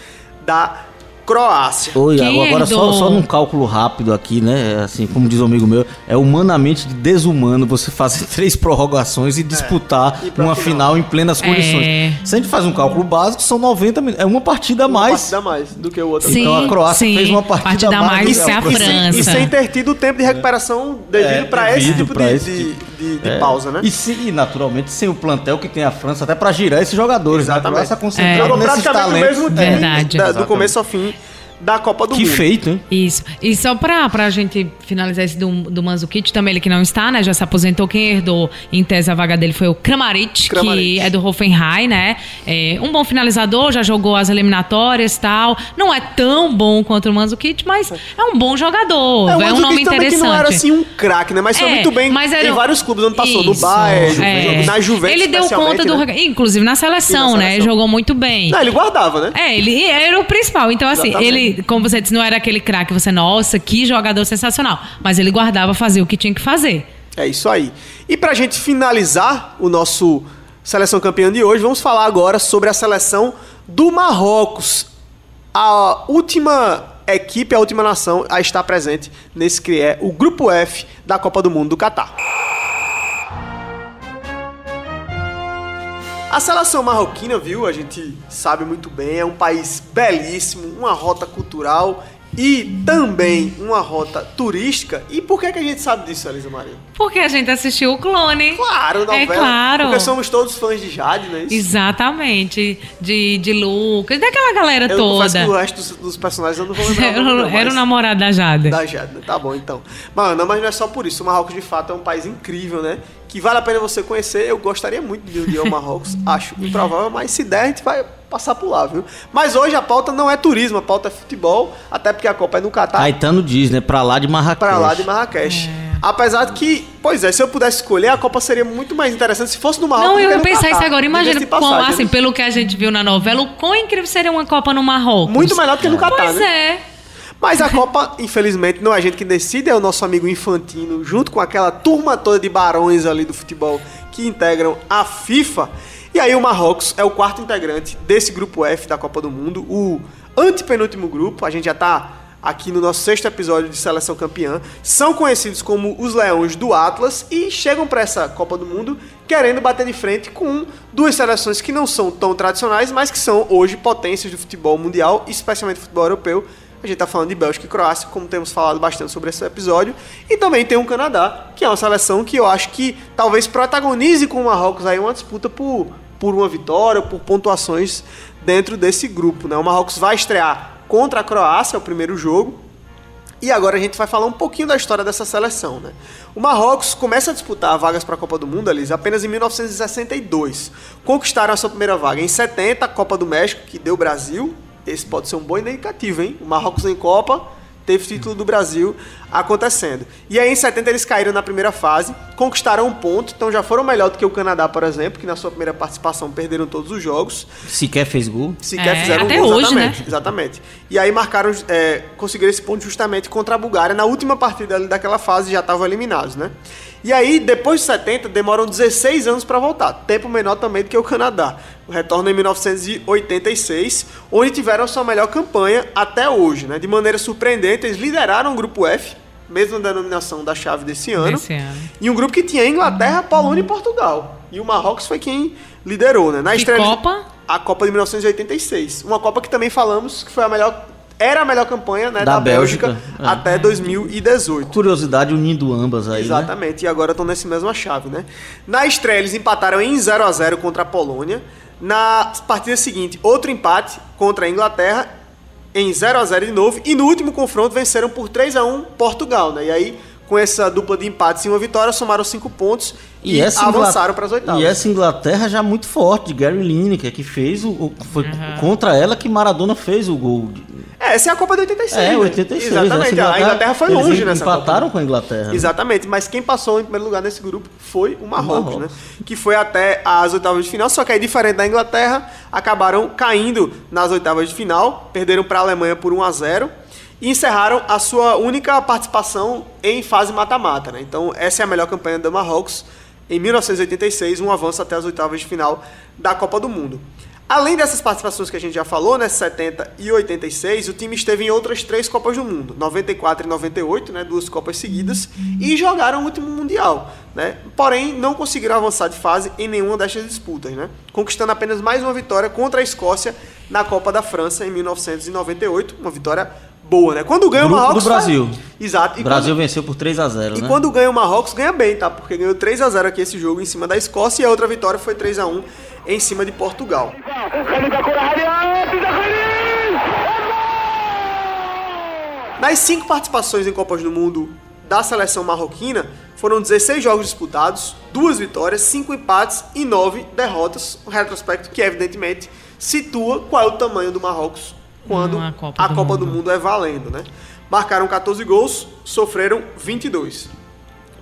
da Croácia. Oi, Quem agora só, só num cálculo rápido aqui, né? É Assim, como diz um amigo meu, é humanamente desumano você fazer três prorrogações e disputar E pra uma final. final em plenas condições. É. Se a gente faz um cálculo básico, são 90 minutos. É uma partida a Uma mais. partida a mais do que o outro. Sim, Então a Croácia sim. fez uma partida, Partida a mais do que a Real. E sem- França. E sem ter tido o tempo de recuperação devido É, pra esse devido tipo pra de, esse de, tipo. de- de É. pausa, né? E, se, e, naturalmente sem o plantel que tem a França até pra girar esses jogadores. Exatamente. Né? A Croácia É. concentrada Jogou nesses talentos. mesmo time Verdade. da- do começo ao fim da Copa do Que Mundo. feito, hein? Isso. E só pra, pra gente finalizar esse do, do Mandzukic, também ele que não está, né? Já se aposentou. Quem herdou em tese a vaga dele foi o Kramaric, Kramaric. que é do Hoffenheim, né? É um bom finalizador, já jogou as eliminatórias e tal. Não é tão bom quanto o Mandzukic, mas é um bom jogador. É, É, um nome interessante. que não era assim um craque, né? Mas foi É, muito bem mas era em vários clubes onde passou. no Bayern, é. na Juventus Ele deu conta do. né? Inclusive na seleção, na né? seleção. Jogou muito bem. Não, ele guardava, né? É, ele era o principal. Então, assim, Exatamente. ele, como você disse, não era aquele craque, você, nossa, que jogador sensacional. Mas ele guardava, fazia o que tinha que fazer. É isso aí. E pra gente finalizar o nosso seleção campeã de hoje, vamos falar agora sobre a seleção do Marrocos. A última equipe, a última nação a estar presente nesse que é o grupo F da Copa do Mundo do Catar. A seleção marroquina, viu? A gente sabe muito bem, é um país belíssimo, uma rota cultural e também uma rota turística. E por que, que a gente sabe disso, Elisa Maria? Porque a gente assistiu o clone. Claro, novela. É claro. Porque somos todos fãs de Jade, não é isso? Exatamente. De, de Lucas, daquela galera Eu toda. que o resto dos, dos personagens eu não vou lembrar. não, o- era o namorado da Jade. Da Jade, né? Tá bom, então. Mano, mas não é só por isso. O Marrocos, de fato, é um país incrível, né? Que vale a pena você conhecer. Eu gostaria muito de ir ao Marrocos. Acho improvável, mas se der, a gente vai passar por lá, viu? Mas hoje a pauta não é turismo, a pauta é futebol. Até porque a Copa é no Catar. Caetano diz, né? Pra lá de Marrakech. Pra lá de Marrakech. Apesar de que, pois é, se eu pudesse escolher, a Copa seria muito mais interessante se fosse no Marrocos. Não, eu ia pensar isso agora. Imagina, passagem, assim, pelo que a gente viu na novela, o quão incrível seria uma Copa no Marrocos. Muito melhor do que no Catar, Pois né? é. Mas a Copa, infelizmente, não é a gente que decide, é o nosso amigo Infantino, junto com aquela turma toda de barões ali do futebol que integram a FIFA. E aí o Marrocos é o quarto integrante desse grupo F da Copa do Mundo, o antepenúltimo grupo. A gente já tá aqui no nosso sexto episódio de Seleção Campeã. São conhecidos como os Leões do Atlas e chegam para essa Copa do Mundo querendo bater de frente com duas seleções que não são tão tradicionais, mas que são hoje potências do futebol mundial, especialmente do futebol europeu. A gente tá falando de Bélgica e Croácia, como temos falado bastante sobre esse episódio. E também tem o Canadá, que é uma seleção que eu acho que talvez protagonize com o Marrocos aí uma disputa por, por uma vitória, por pontuações dentro desse grupo. Né? O Marrocos vai estrear contra a Croácia, é o primeiro jogo. E agora a gente vai falar um pouquinho da história dessa seleção, né? O Marrocos começa a disputar vagas para a Copa do Mundo, Alice, apenas em 1962. Conquistaram a sua primeira vaga em 70, a Copa do México, que deu Brasil. Esse pode ser um bom indicativo, hein? O Marrocos em Copa teve título do Brasil acontecendo. E aí em 70 eles caíram na primeira fase, conquistaram um ponto, então já foram melhor do que o Canadá, por exemplo, que na sua primeira participação perderam todos os jogos. Sequer fez gol. Sequer É, fizeram até um gol, hoje, exatamente, né? exatamente. E aí marcaram, é, conseguiram esse ponto justamente contra a Bulgária na última partida ali daquela fase, já estavam eliminados, né? E aí, depois de 70, demoram 16 anos para voltar, tempo menor também do que o Canadá. O retorno em 1986, onde tiveram a sua melhor campanha até hoje, né? De maneira surpreendente, eles lideraram o grupo F, mesma denominação da chave desse ano. Desse ano. E um grupo que tinha Inglaterra, Polônia e Portugal. E o Marrocos foi quem liderou, né? Na Que estreia Copa? a Copa de 1986. Uma Copa que também falamos que foi a melhor era a melhor campanha né, da, Da Bélgica, Bélgica, é. até 2018. Curiosidade unindo ambas aí, né? Exatamente, e agora estão nessa mesma chave, né? Na estreia, eles empataram em 0 a 0 contra a Polônia. Na partida seguinte, outro empate contra a Inglaterra em 0 a 0 de novo. E no último confronto, venceram por 3 a 1 Portugal, né? E aí, com essa dupla de empates e uma vitória, somaram 5 pontos e, avançaram para as oitavas. E essa Inglaterra já muito forte, de Gary Lineker, que fez o. foi contra ela que Maradona fez o gol. É, essa é a Copa de 86. É, né? 86. Exatamente, essa a Inglaterra foi eles longe nessa Copa. empataram com a Inglaterra. Exatamente, mas quem passou em primeiro lugar nesse grupo foi o Marrocos, Marrocos. né? Que foi até as oitavas de final, só que aí diferente da Inglaterra, acabaram caindo nas oitavas de final, perderam para a Alemanha por 1 a 0 e encerraram a sua única participação em fase mata-mata, né? Então, essa é a melhor campanha do Marrocos em 1986, um avanço até as oitavas de final da Copa do Mundo. Além dessas participações que a gente já falou, né, 70 e 86, o time esteve em outras três Copas do Mundo, 94 e 98, né, duas Copas seguidas, e jogaram o último Mundial, né? Porém, não conseguiram avançar de fase em nenhuma destas disputas, né? Conquistando apenas mais uma vitória contra a Escócia na Copa da França em 1998, uma vitória boa, né? Quando ganha o Grupo do Marrocos... faz- Brasil. Exato. O E Brasil quando- venceu por 3 a 0 e né? quando ganha o Marrocos, ganha bem, tá? Porque ganhou 3 a 0 aqui esse jogo em cima da Escócia e a outra vitória foi 3 a 1 em cima de Portugal. Nas cinco participações em Copas do Mundo da seleção marroquina, foram 16 jogos disputados, duas vitórias, cinco empates e nove derrotas. Um retrospecto que, evidentemente, situa qual é o tamanho do Marrocos quando a Copa a do Copa do Mundo. Mundo é valendo, né? Marcaram 14 gols, sofreram 22.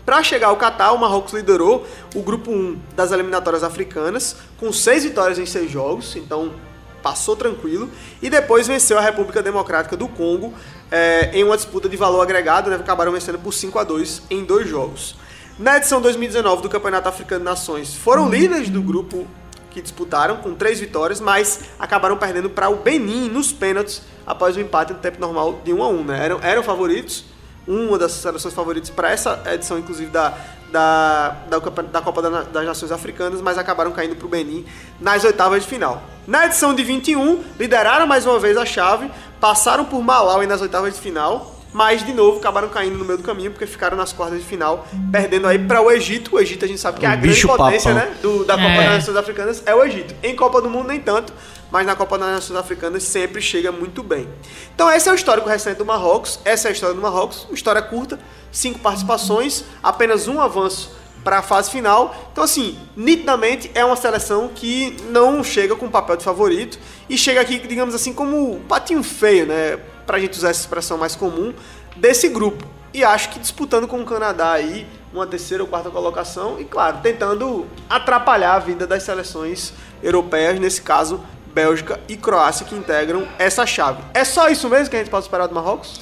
Para chegar ao Catar, o Marrocos liderou o grupo 1 das eliminatórias africanas, com seis vitórias em seis jogos, então passou tranquilo, e depois venceu a República Democrática do Congo eh, em uma disputa de valor agregado, né, acabaram vencendo por 5 a 2 em dois jogos. Na edição 2019 do Campeonato Africano de Nações, foram líderes do grupo que disputaram com três vitórias, mas acabaram perdendo para o Benin nos pênaltis após o empate no tempo normal de 1 a 1 né? eram, eram favoritos, uma das seleções favoritas para essa edição, inclusive, da, da, da, Copa- da Copa das Nações Africanas, mas acabaram caindo para o Benin nas oitavas de final. Na edição de 21, lideraram mais uma vez a chave, passaram por Malawi nas oitavas de final, mas de novo acabaram caindo no meio do caminho porque ficaram nas quartas de final, perdendo aí para o Egito. O Egito a gente sabe que é a grande potência, né? do- da Copa É. das Nações Africanas é o Egito. Em Copa do Mundo nem tanto, mas na Copa das Nações Africanas sempre chega muito bem. Então esse é o histórico recente do Marrocos, essa é a história do Marrocos, uma história curta, cinco participações, apenas um avanço para a fase final. Então assim, nitidamente é uma seleção que não chega com papel de favorito e chega aqui, digamos assim, como um patinho feio, né? Pra gente usar essa expressão mais comum desse grupo. e acho que disputando com o Canadá aí uma terceira ou quarta colocação e, claro, tentando atrapalhar a vida das seleções europeias, nesse caso, Bélgica e Croácia, que integram essa chave. É só isso mesmo que a gente pode esperar do Marrocos?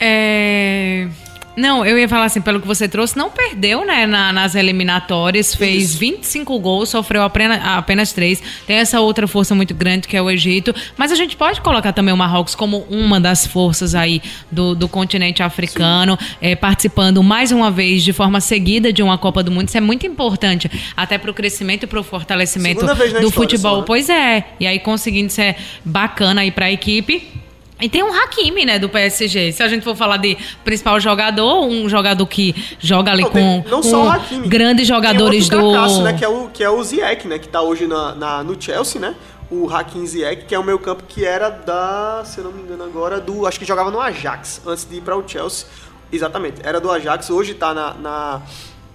É. Não, eu ia falar assim, pelo que você trouxe, não perdeu, né, na- nas eliminatórias, fez Isso. 25 gols, sofreu apenas, apenas 3. Tem essa outra força muito grande que é o Egito, mas a gente pode colocar também o Marrocos como uma das forças aí do, do continente africano, é, participando mais uma vez de forma seguida de uma Copa do Mundo. Isso é muito importante, até para o crescimento e para o fortalecimento do futebol. só, né? Pois é, e aí conseguindo ser bacana aí para a equipe. E tem um Hakimi, né, do PSG. Se a gente for falar de principal jogador, um jogador que joga ali Não, com, tem- não com só o Hakimi. grandes jogadores tem do. outro cracaço, né, que é o que é o Ziyech, né, que tá hoje na, na- no Chelsea, né? O Hakim Ziyech, que é o meu campo que era da, se eu não me engano agora, do, acho que jogava no Ajax antes de ir para o Chelsea. Exatamente, era do Ajax, hoje tá na, na-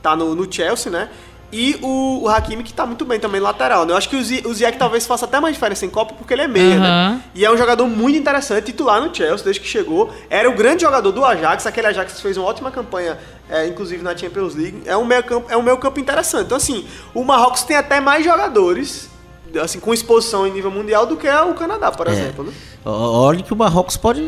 tá no, no Chelsea, né? E o, o Hakimi que tá muito bem também lateral, né? Eu acho que o, Zi- o Ziyech talvez faça até mais diferença em Copa porque ele é meia, né? Aham. E é um jogador muito interessante, titular no Chelsea desde que chegou. Era o grande jogador do Ajax, aquele Ajax que fez uma ótima campanha, é, inclusive na Champions League. É um meio campo, é um meio campo interessante. Então, assim, o Marrocos tem até mais jogadores, assim, com exposição em nível mundial do que o Canadá, por exemplo. Né? Olha que o Marrocos pode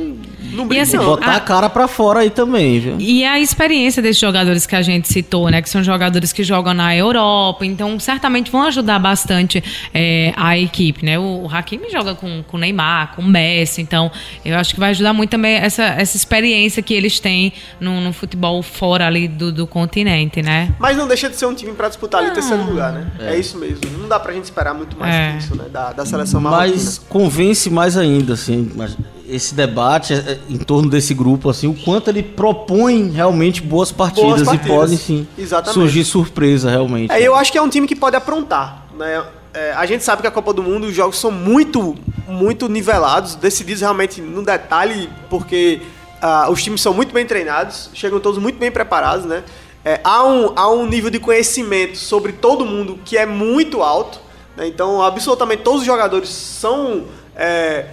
Não brinca, assim, botar a- a cara pra fora aí também, viu? E a experiência desses jogadores que a gente citou, né? Que são jogadores que jogam na Europa, então certamente vão ajudar bastante é, a equipe, né? O, o Hakimi joga com com o Neymar, com o Messi, então eu acho que vai ajudar muito também essa, essa experiência que eles têm no, no futebol fora ali do, do continente, né? Mas não deixa de ser um time pra disputar ali Não. terceiro lugar, né? É. isso mesmo. Não dá pra gente esperar muito mais É. que isso, né? Da, da seleção marroquina. Mas convence mais ainda, assim, mas esse debate é, é, em torno desse grupo, assim, o quanto ele propõe realmente boas partidas, Boas e partidas. podem sim Exatamente. surgir surpresa realmente. É, eu acho que é um time que pode aprontar, né? É, a gente sabe que a Copa do Mundo os jogos são muito, muito nivelados, decididos realmente no detalhe, porque ah, os times são muito bem treinados, chegam todos muito bem preparados, né? É, há, um, há um nível de conhecimento sobre todo mundo que é muito alto, né? então absolutamente todos os jogadores são é,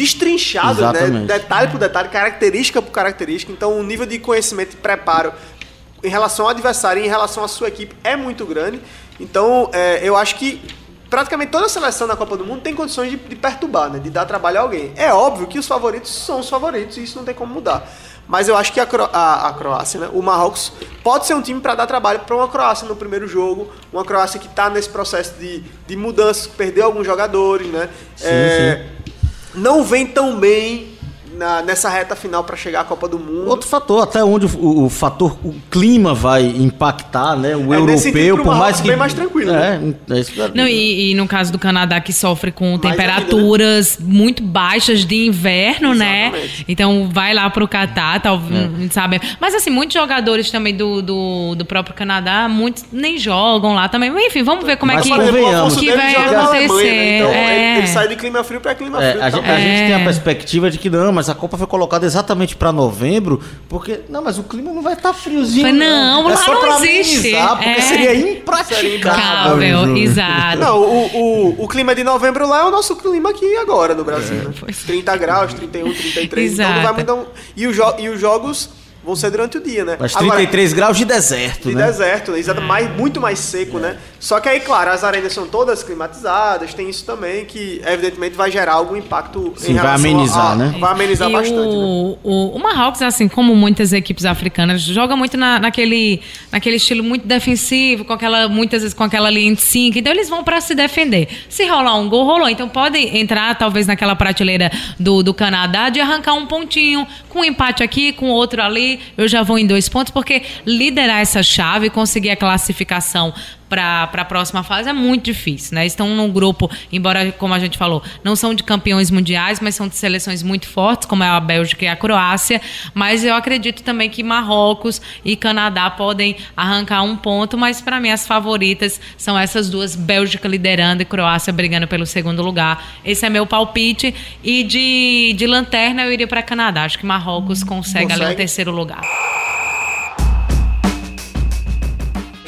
destrinchados, né? Detalhe por detalhe, característica por característica, então o nível de conhecimento e preparo em relação ao adversário e em relação à sua equipe é muito grande. Então, é, eu acho que praticamente toda a seleção da Copa do Mundo tem condições de, de perturbar, né? de dar trabalho a alguém. É óbvio que os favoritos são os favoritos e isso não tem como mudar. Mas eu acho que a, Cro- a- a Croácia, né? o Marrocos, pode ser um time para dar trabalho para uma Croácia no primeiro jogo, uma Croácia que está nesse processo de, de mudança, perdeu alguns jogadores, né? É, Não vem tão bem na- nessa reta final para chegar à Copa do Mundo. Outro fator, até onde o, o fator, o clima vai impactar, né? O É, europeu, por mais que. bem mais tranquilo, né? É, é isso que eu- Não, e, e no caso do Canadá, que sofre com Mais temperaturas muito baixas de inverno, né? Exatamente. Então vai lá pro Catar, talvez, sabe? Mas assim, muitos jogadores também do, do, do próprio Canadá, muitos nem jogam lá também. Enfim, vamos ver como Mas, é que, o que vai acontecer. Alemanha, né? Então é. ele, ele sai de clima frio para clima É, frio. a, a gente tem a É. perspectiva de que não, mas a Copa foi colocada exatamente pra novembro, porque não, mas o clima não vai estar friozinho. Não, é lá só não pra existe. porque É. seria impraticável. Exato. Não, o, o, o clima de novembro lá é o nosso clima aqui agora no Brasil, né? Pois é. 30 graus, 31, 33. Então não vai Exato. mudar. um- E, jo- e os jogos vão ser durante o dia, né? Mas Agora, 33 graus de deserto, de né? deserto, né? Exato, mais, muito mais seco, né? Só que aí, claro, as arenas são todas climatizadas, tem isso também que, evidentemente, vai gerar algum impacto Sim, em vai relação amenizar, a, né? Vai amenizar E bastante, né? o, o, o Marrocos, assim como muitas equipes africanas, joga muito na, naquele, naquele estilo muito defensivo, com aquela, muitas vezes com aquela linha de cinco. Então eles vão para se defender. Se rolar um gol, rolou. Então podem entrar, talvez, naquela prateleira do, do Canadá de arrancar um pontinho, com um empate aqui, com outro ali. Eu já vou em dois pontos, porque liderar essa chave, conseguir a classificação para a próxima fase é muito difícil, né? Estão num grupo, embora, como a gente falou, não são de campeões mundiais, mas são de seleções muito fortes, como é a Bélgica e a Croácia. Mas eu acredito também que Marrocos e Canadá podem arrancar um ponto, mas para mim as favoritas são essas duas, Bélgica liderando e Croácia brigando pelo segundo lugar. Esse é meu palpite. E de, de lanterna eu iria para Canadá. Acho que Marrocos consegue, ali Consegue? um terceiro lugar.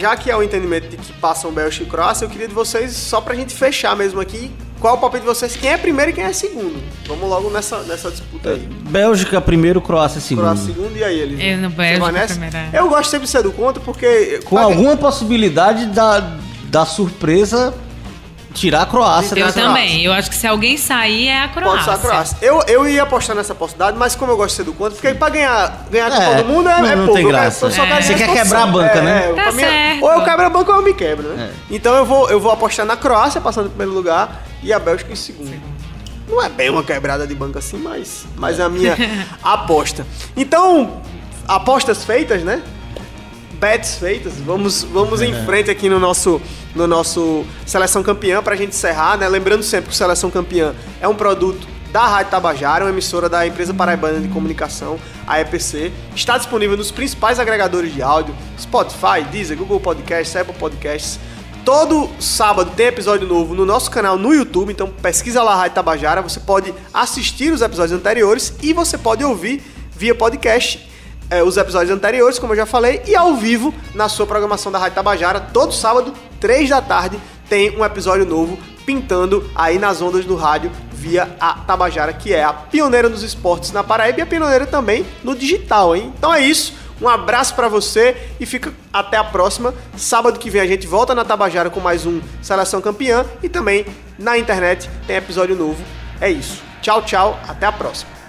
Já que é o entendimento de que passam Bélgica e Croácia, eu queria de vocês, só pra gente fechar mesmo aqui, qual é o palpite de vocês? Quem é primeiro e quem é segundo? Vamos logo nessa, nessa disputa aí. Bélgica primeiro, Croácia segundo. Croácia segundo e aí eles. Eu no Bélgica primeiro, é. Eu gosto sempre de ser do contra porque. Com alguma possibilidade da, da surpresa tirar a Croácia Eu também. Eu acho que se alguém sair, é a Pode Croácia. ser a Croácia. Eu, eu ia apostar nessa possibilidade, mas como eu gosto de ser do contra, porque aí pra ganhar, ganhar de É, todo mundo é, não- é não pouco. tem graça. eu É. quero Você quer quebrar a banca, né? É, Tá pra mim é- certo. ou eu quebro a banca ou eu me quebro, né? É. Então eu vou, eu vou apostar na Croácia, passando em primeiro lugar, e a Bélgica em segundo. Não é bem uma quebrada de banca assim, mas, mas é a minha aposta. Então, apostas feitas, né? Bets feitas. Vamos, vamos em frente aqui no nosso, no nosso Seleção Campeã pra gente encerrar, né? Lembrando sempre que o Seleção Campeã é um produto da Rádio Tabajara, uma emissora da empresa paraibana de comunicação, a EPC. Está disponível nos principais agregadores de áudio, Spotify, Deezer, Google Podcasts, Apple Podcasts. Todo sábado tem episódio novo no nosso canal no YouTube, então pesquisa lá Rádio Tabajara, você pode assistir os episódios anteriores e você pode ouvir via podcast é, os episódios anteriores, como eu já falei, e ao vivo na sua programação da Rádio Tabajara, todo sábado, 3 da tarde, tem um episódio novo pintando aí nas ondas do rádio via a Tabajara, que é a pioneira nos esportes na Paraíba e a pioneira também no digital, hein? Então é isso. Um abraço pra você e fica até a próxima. Sábado que vem a gente volta na Tabajara com mais um Seleção Campeã e também na internet tem episódio novo. É isso. Tchau, tchau. Até a próxima.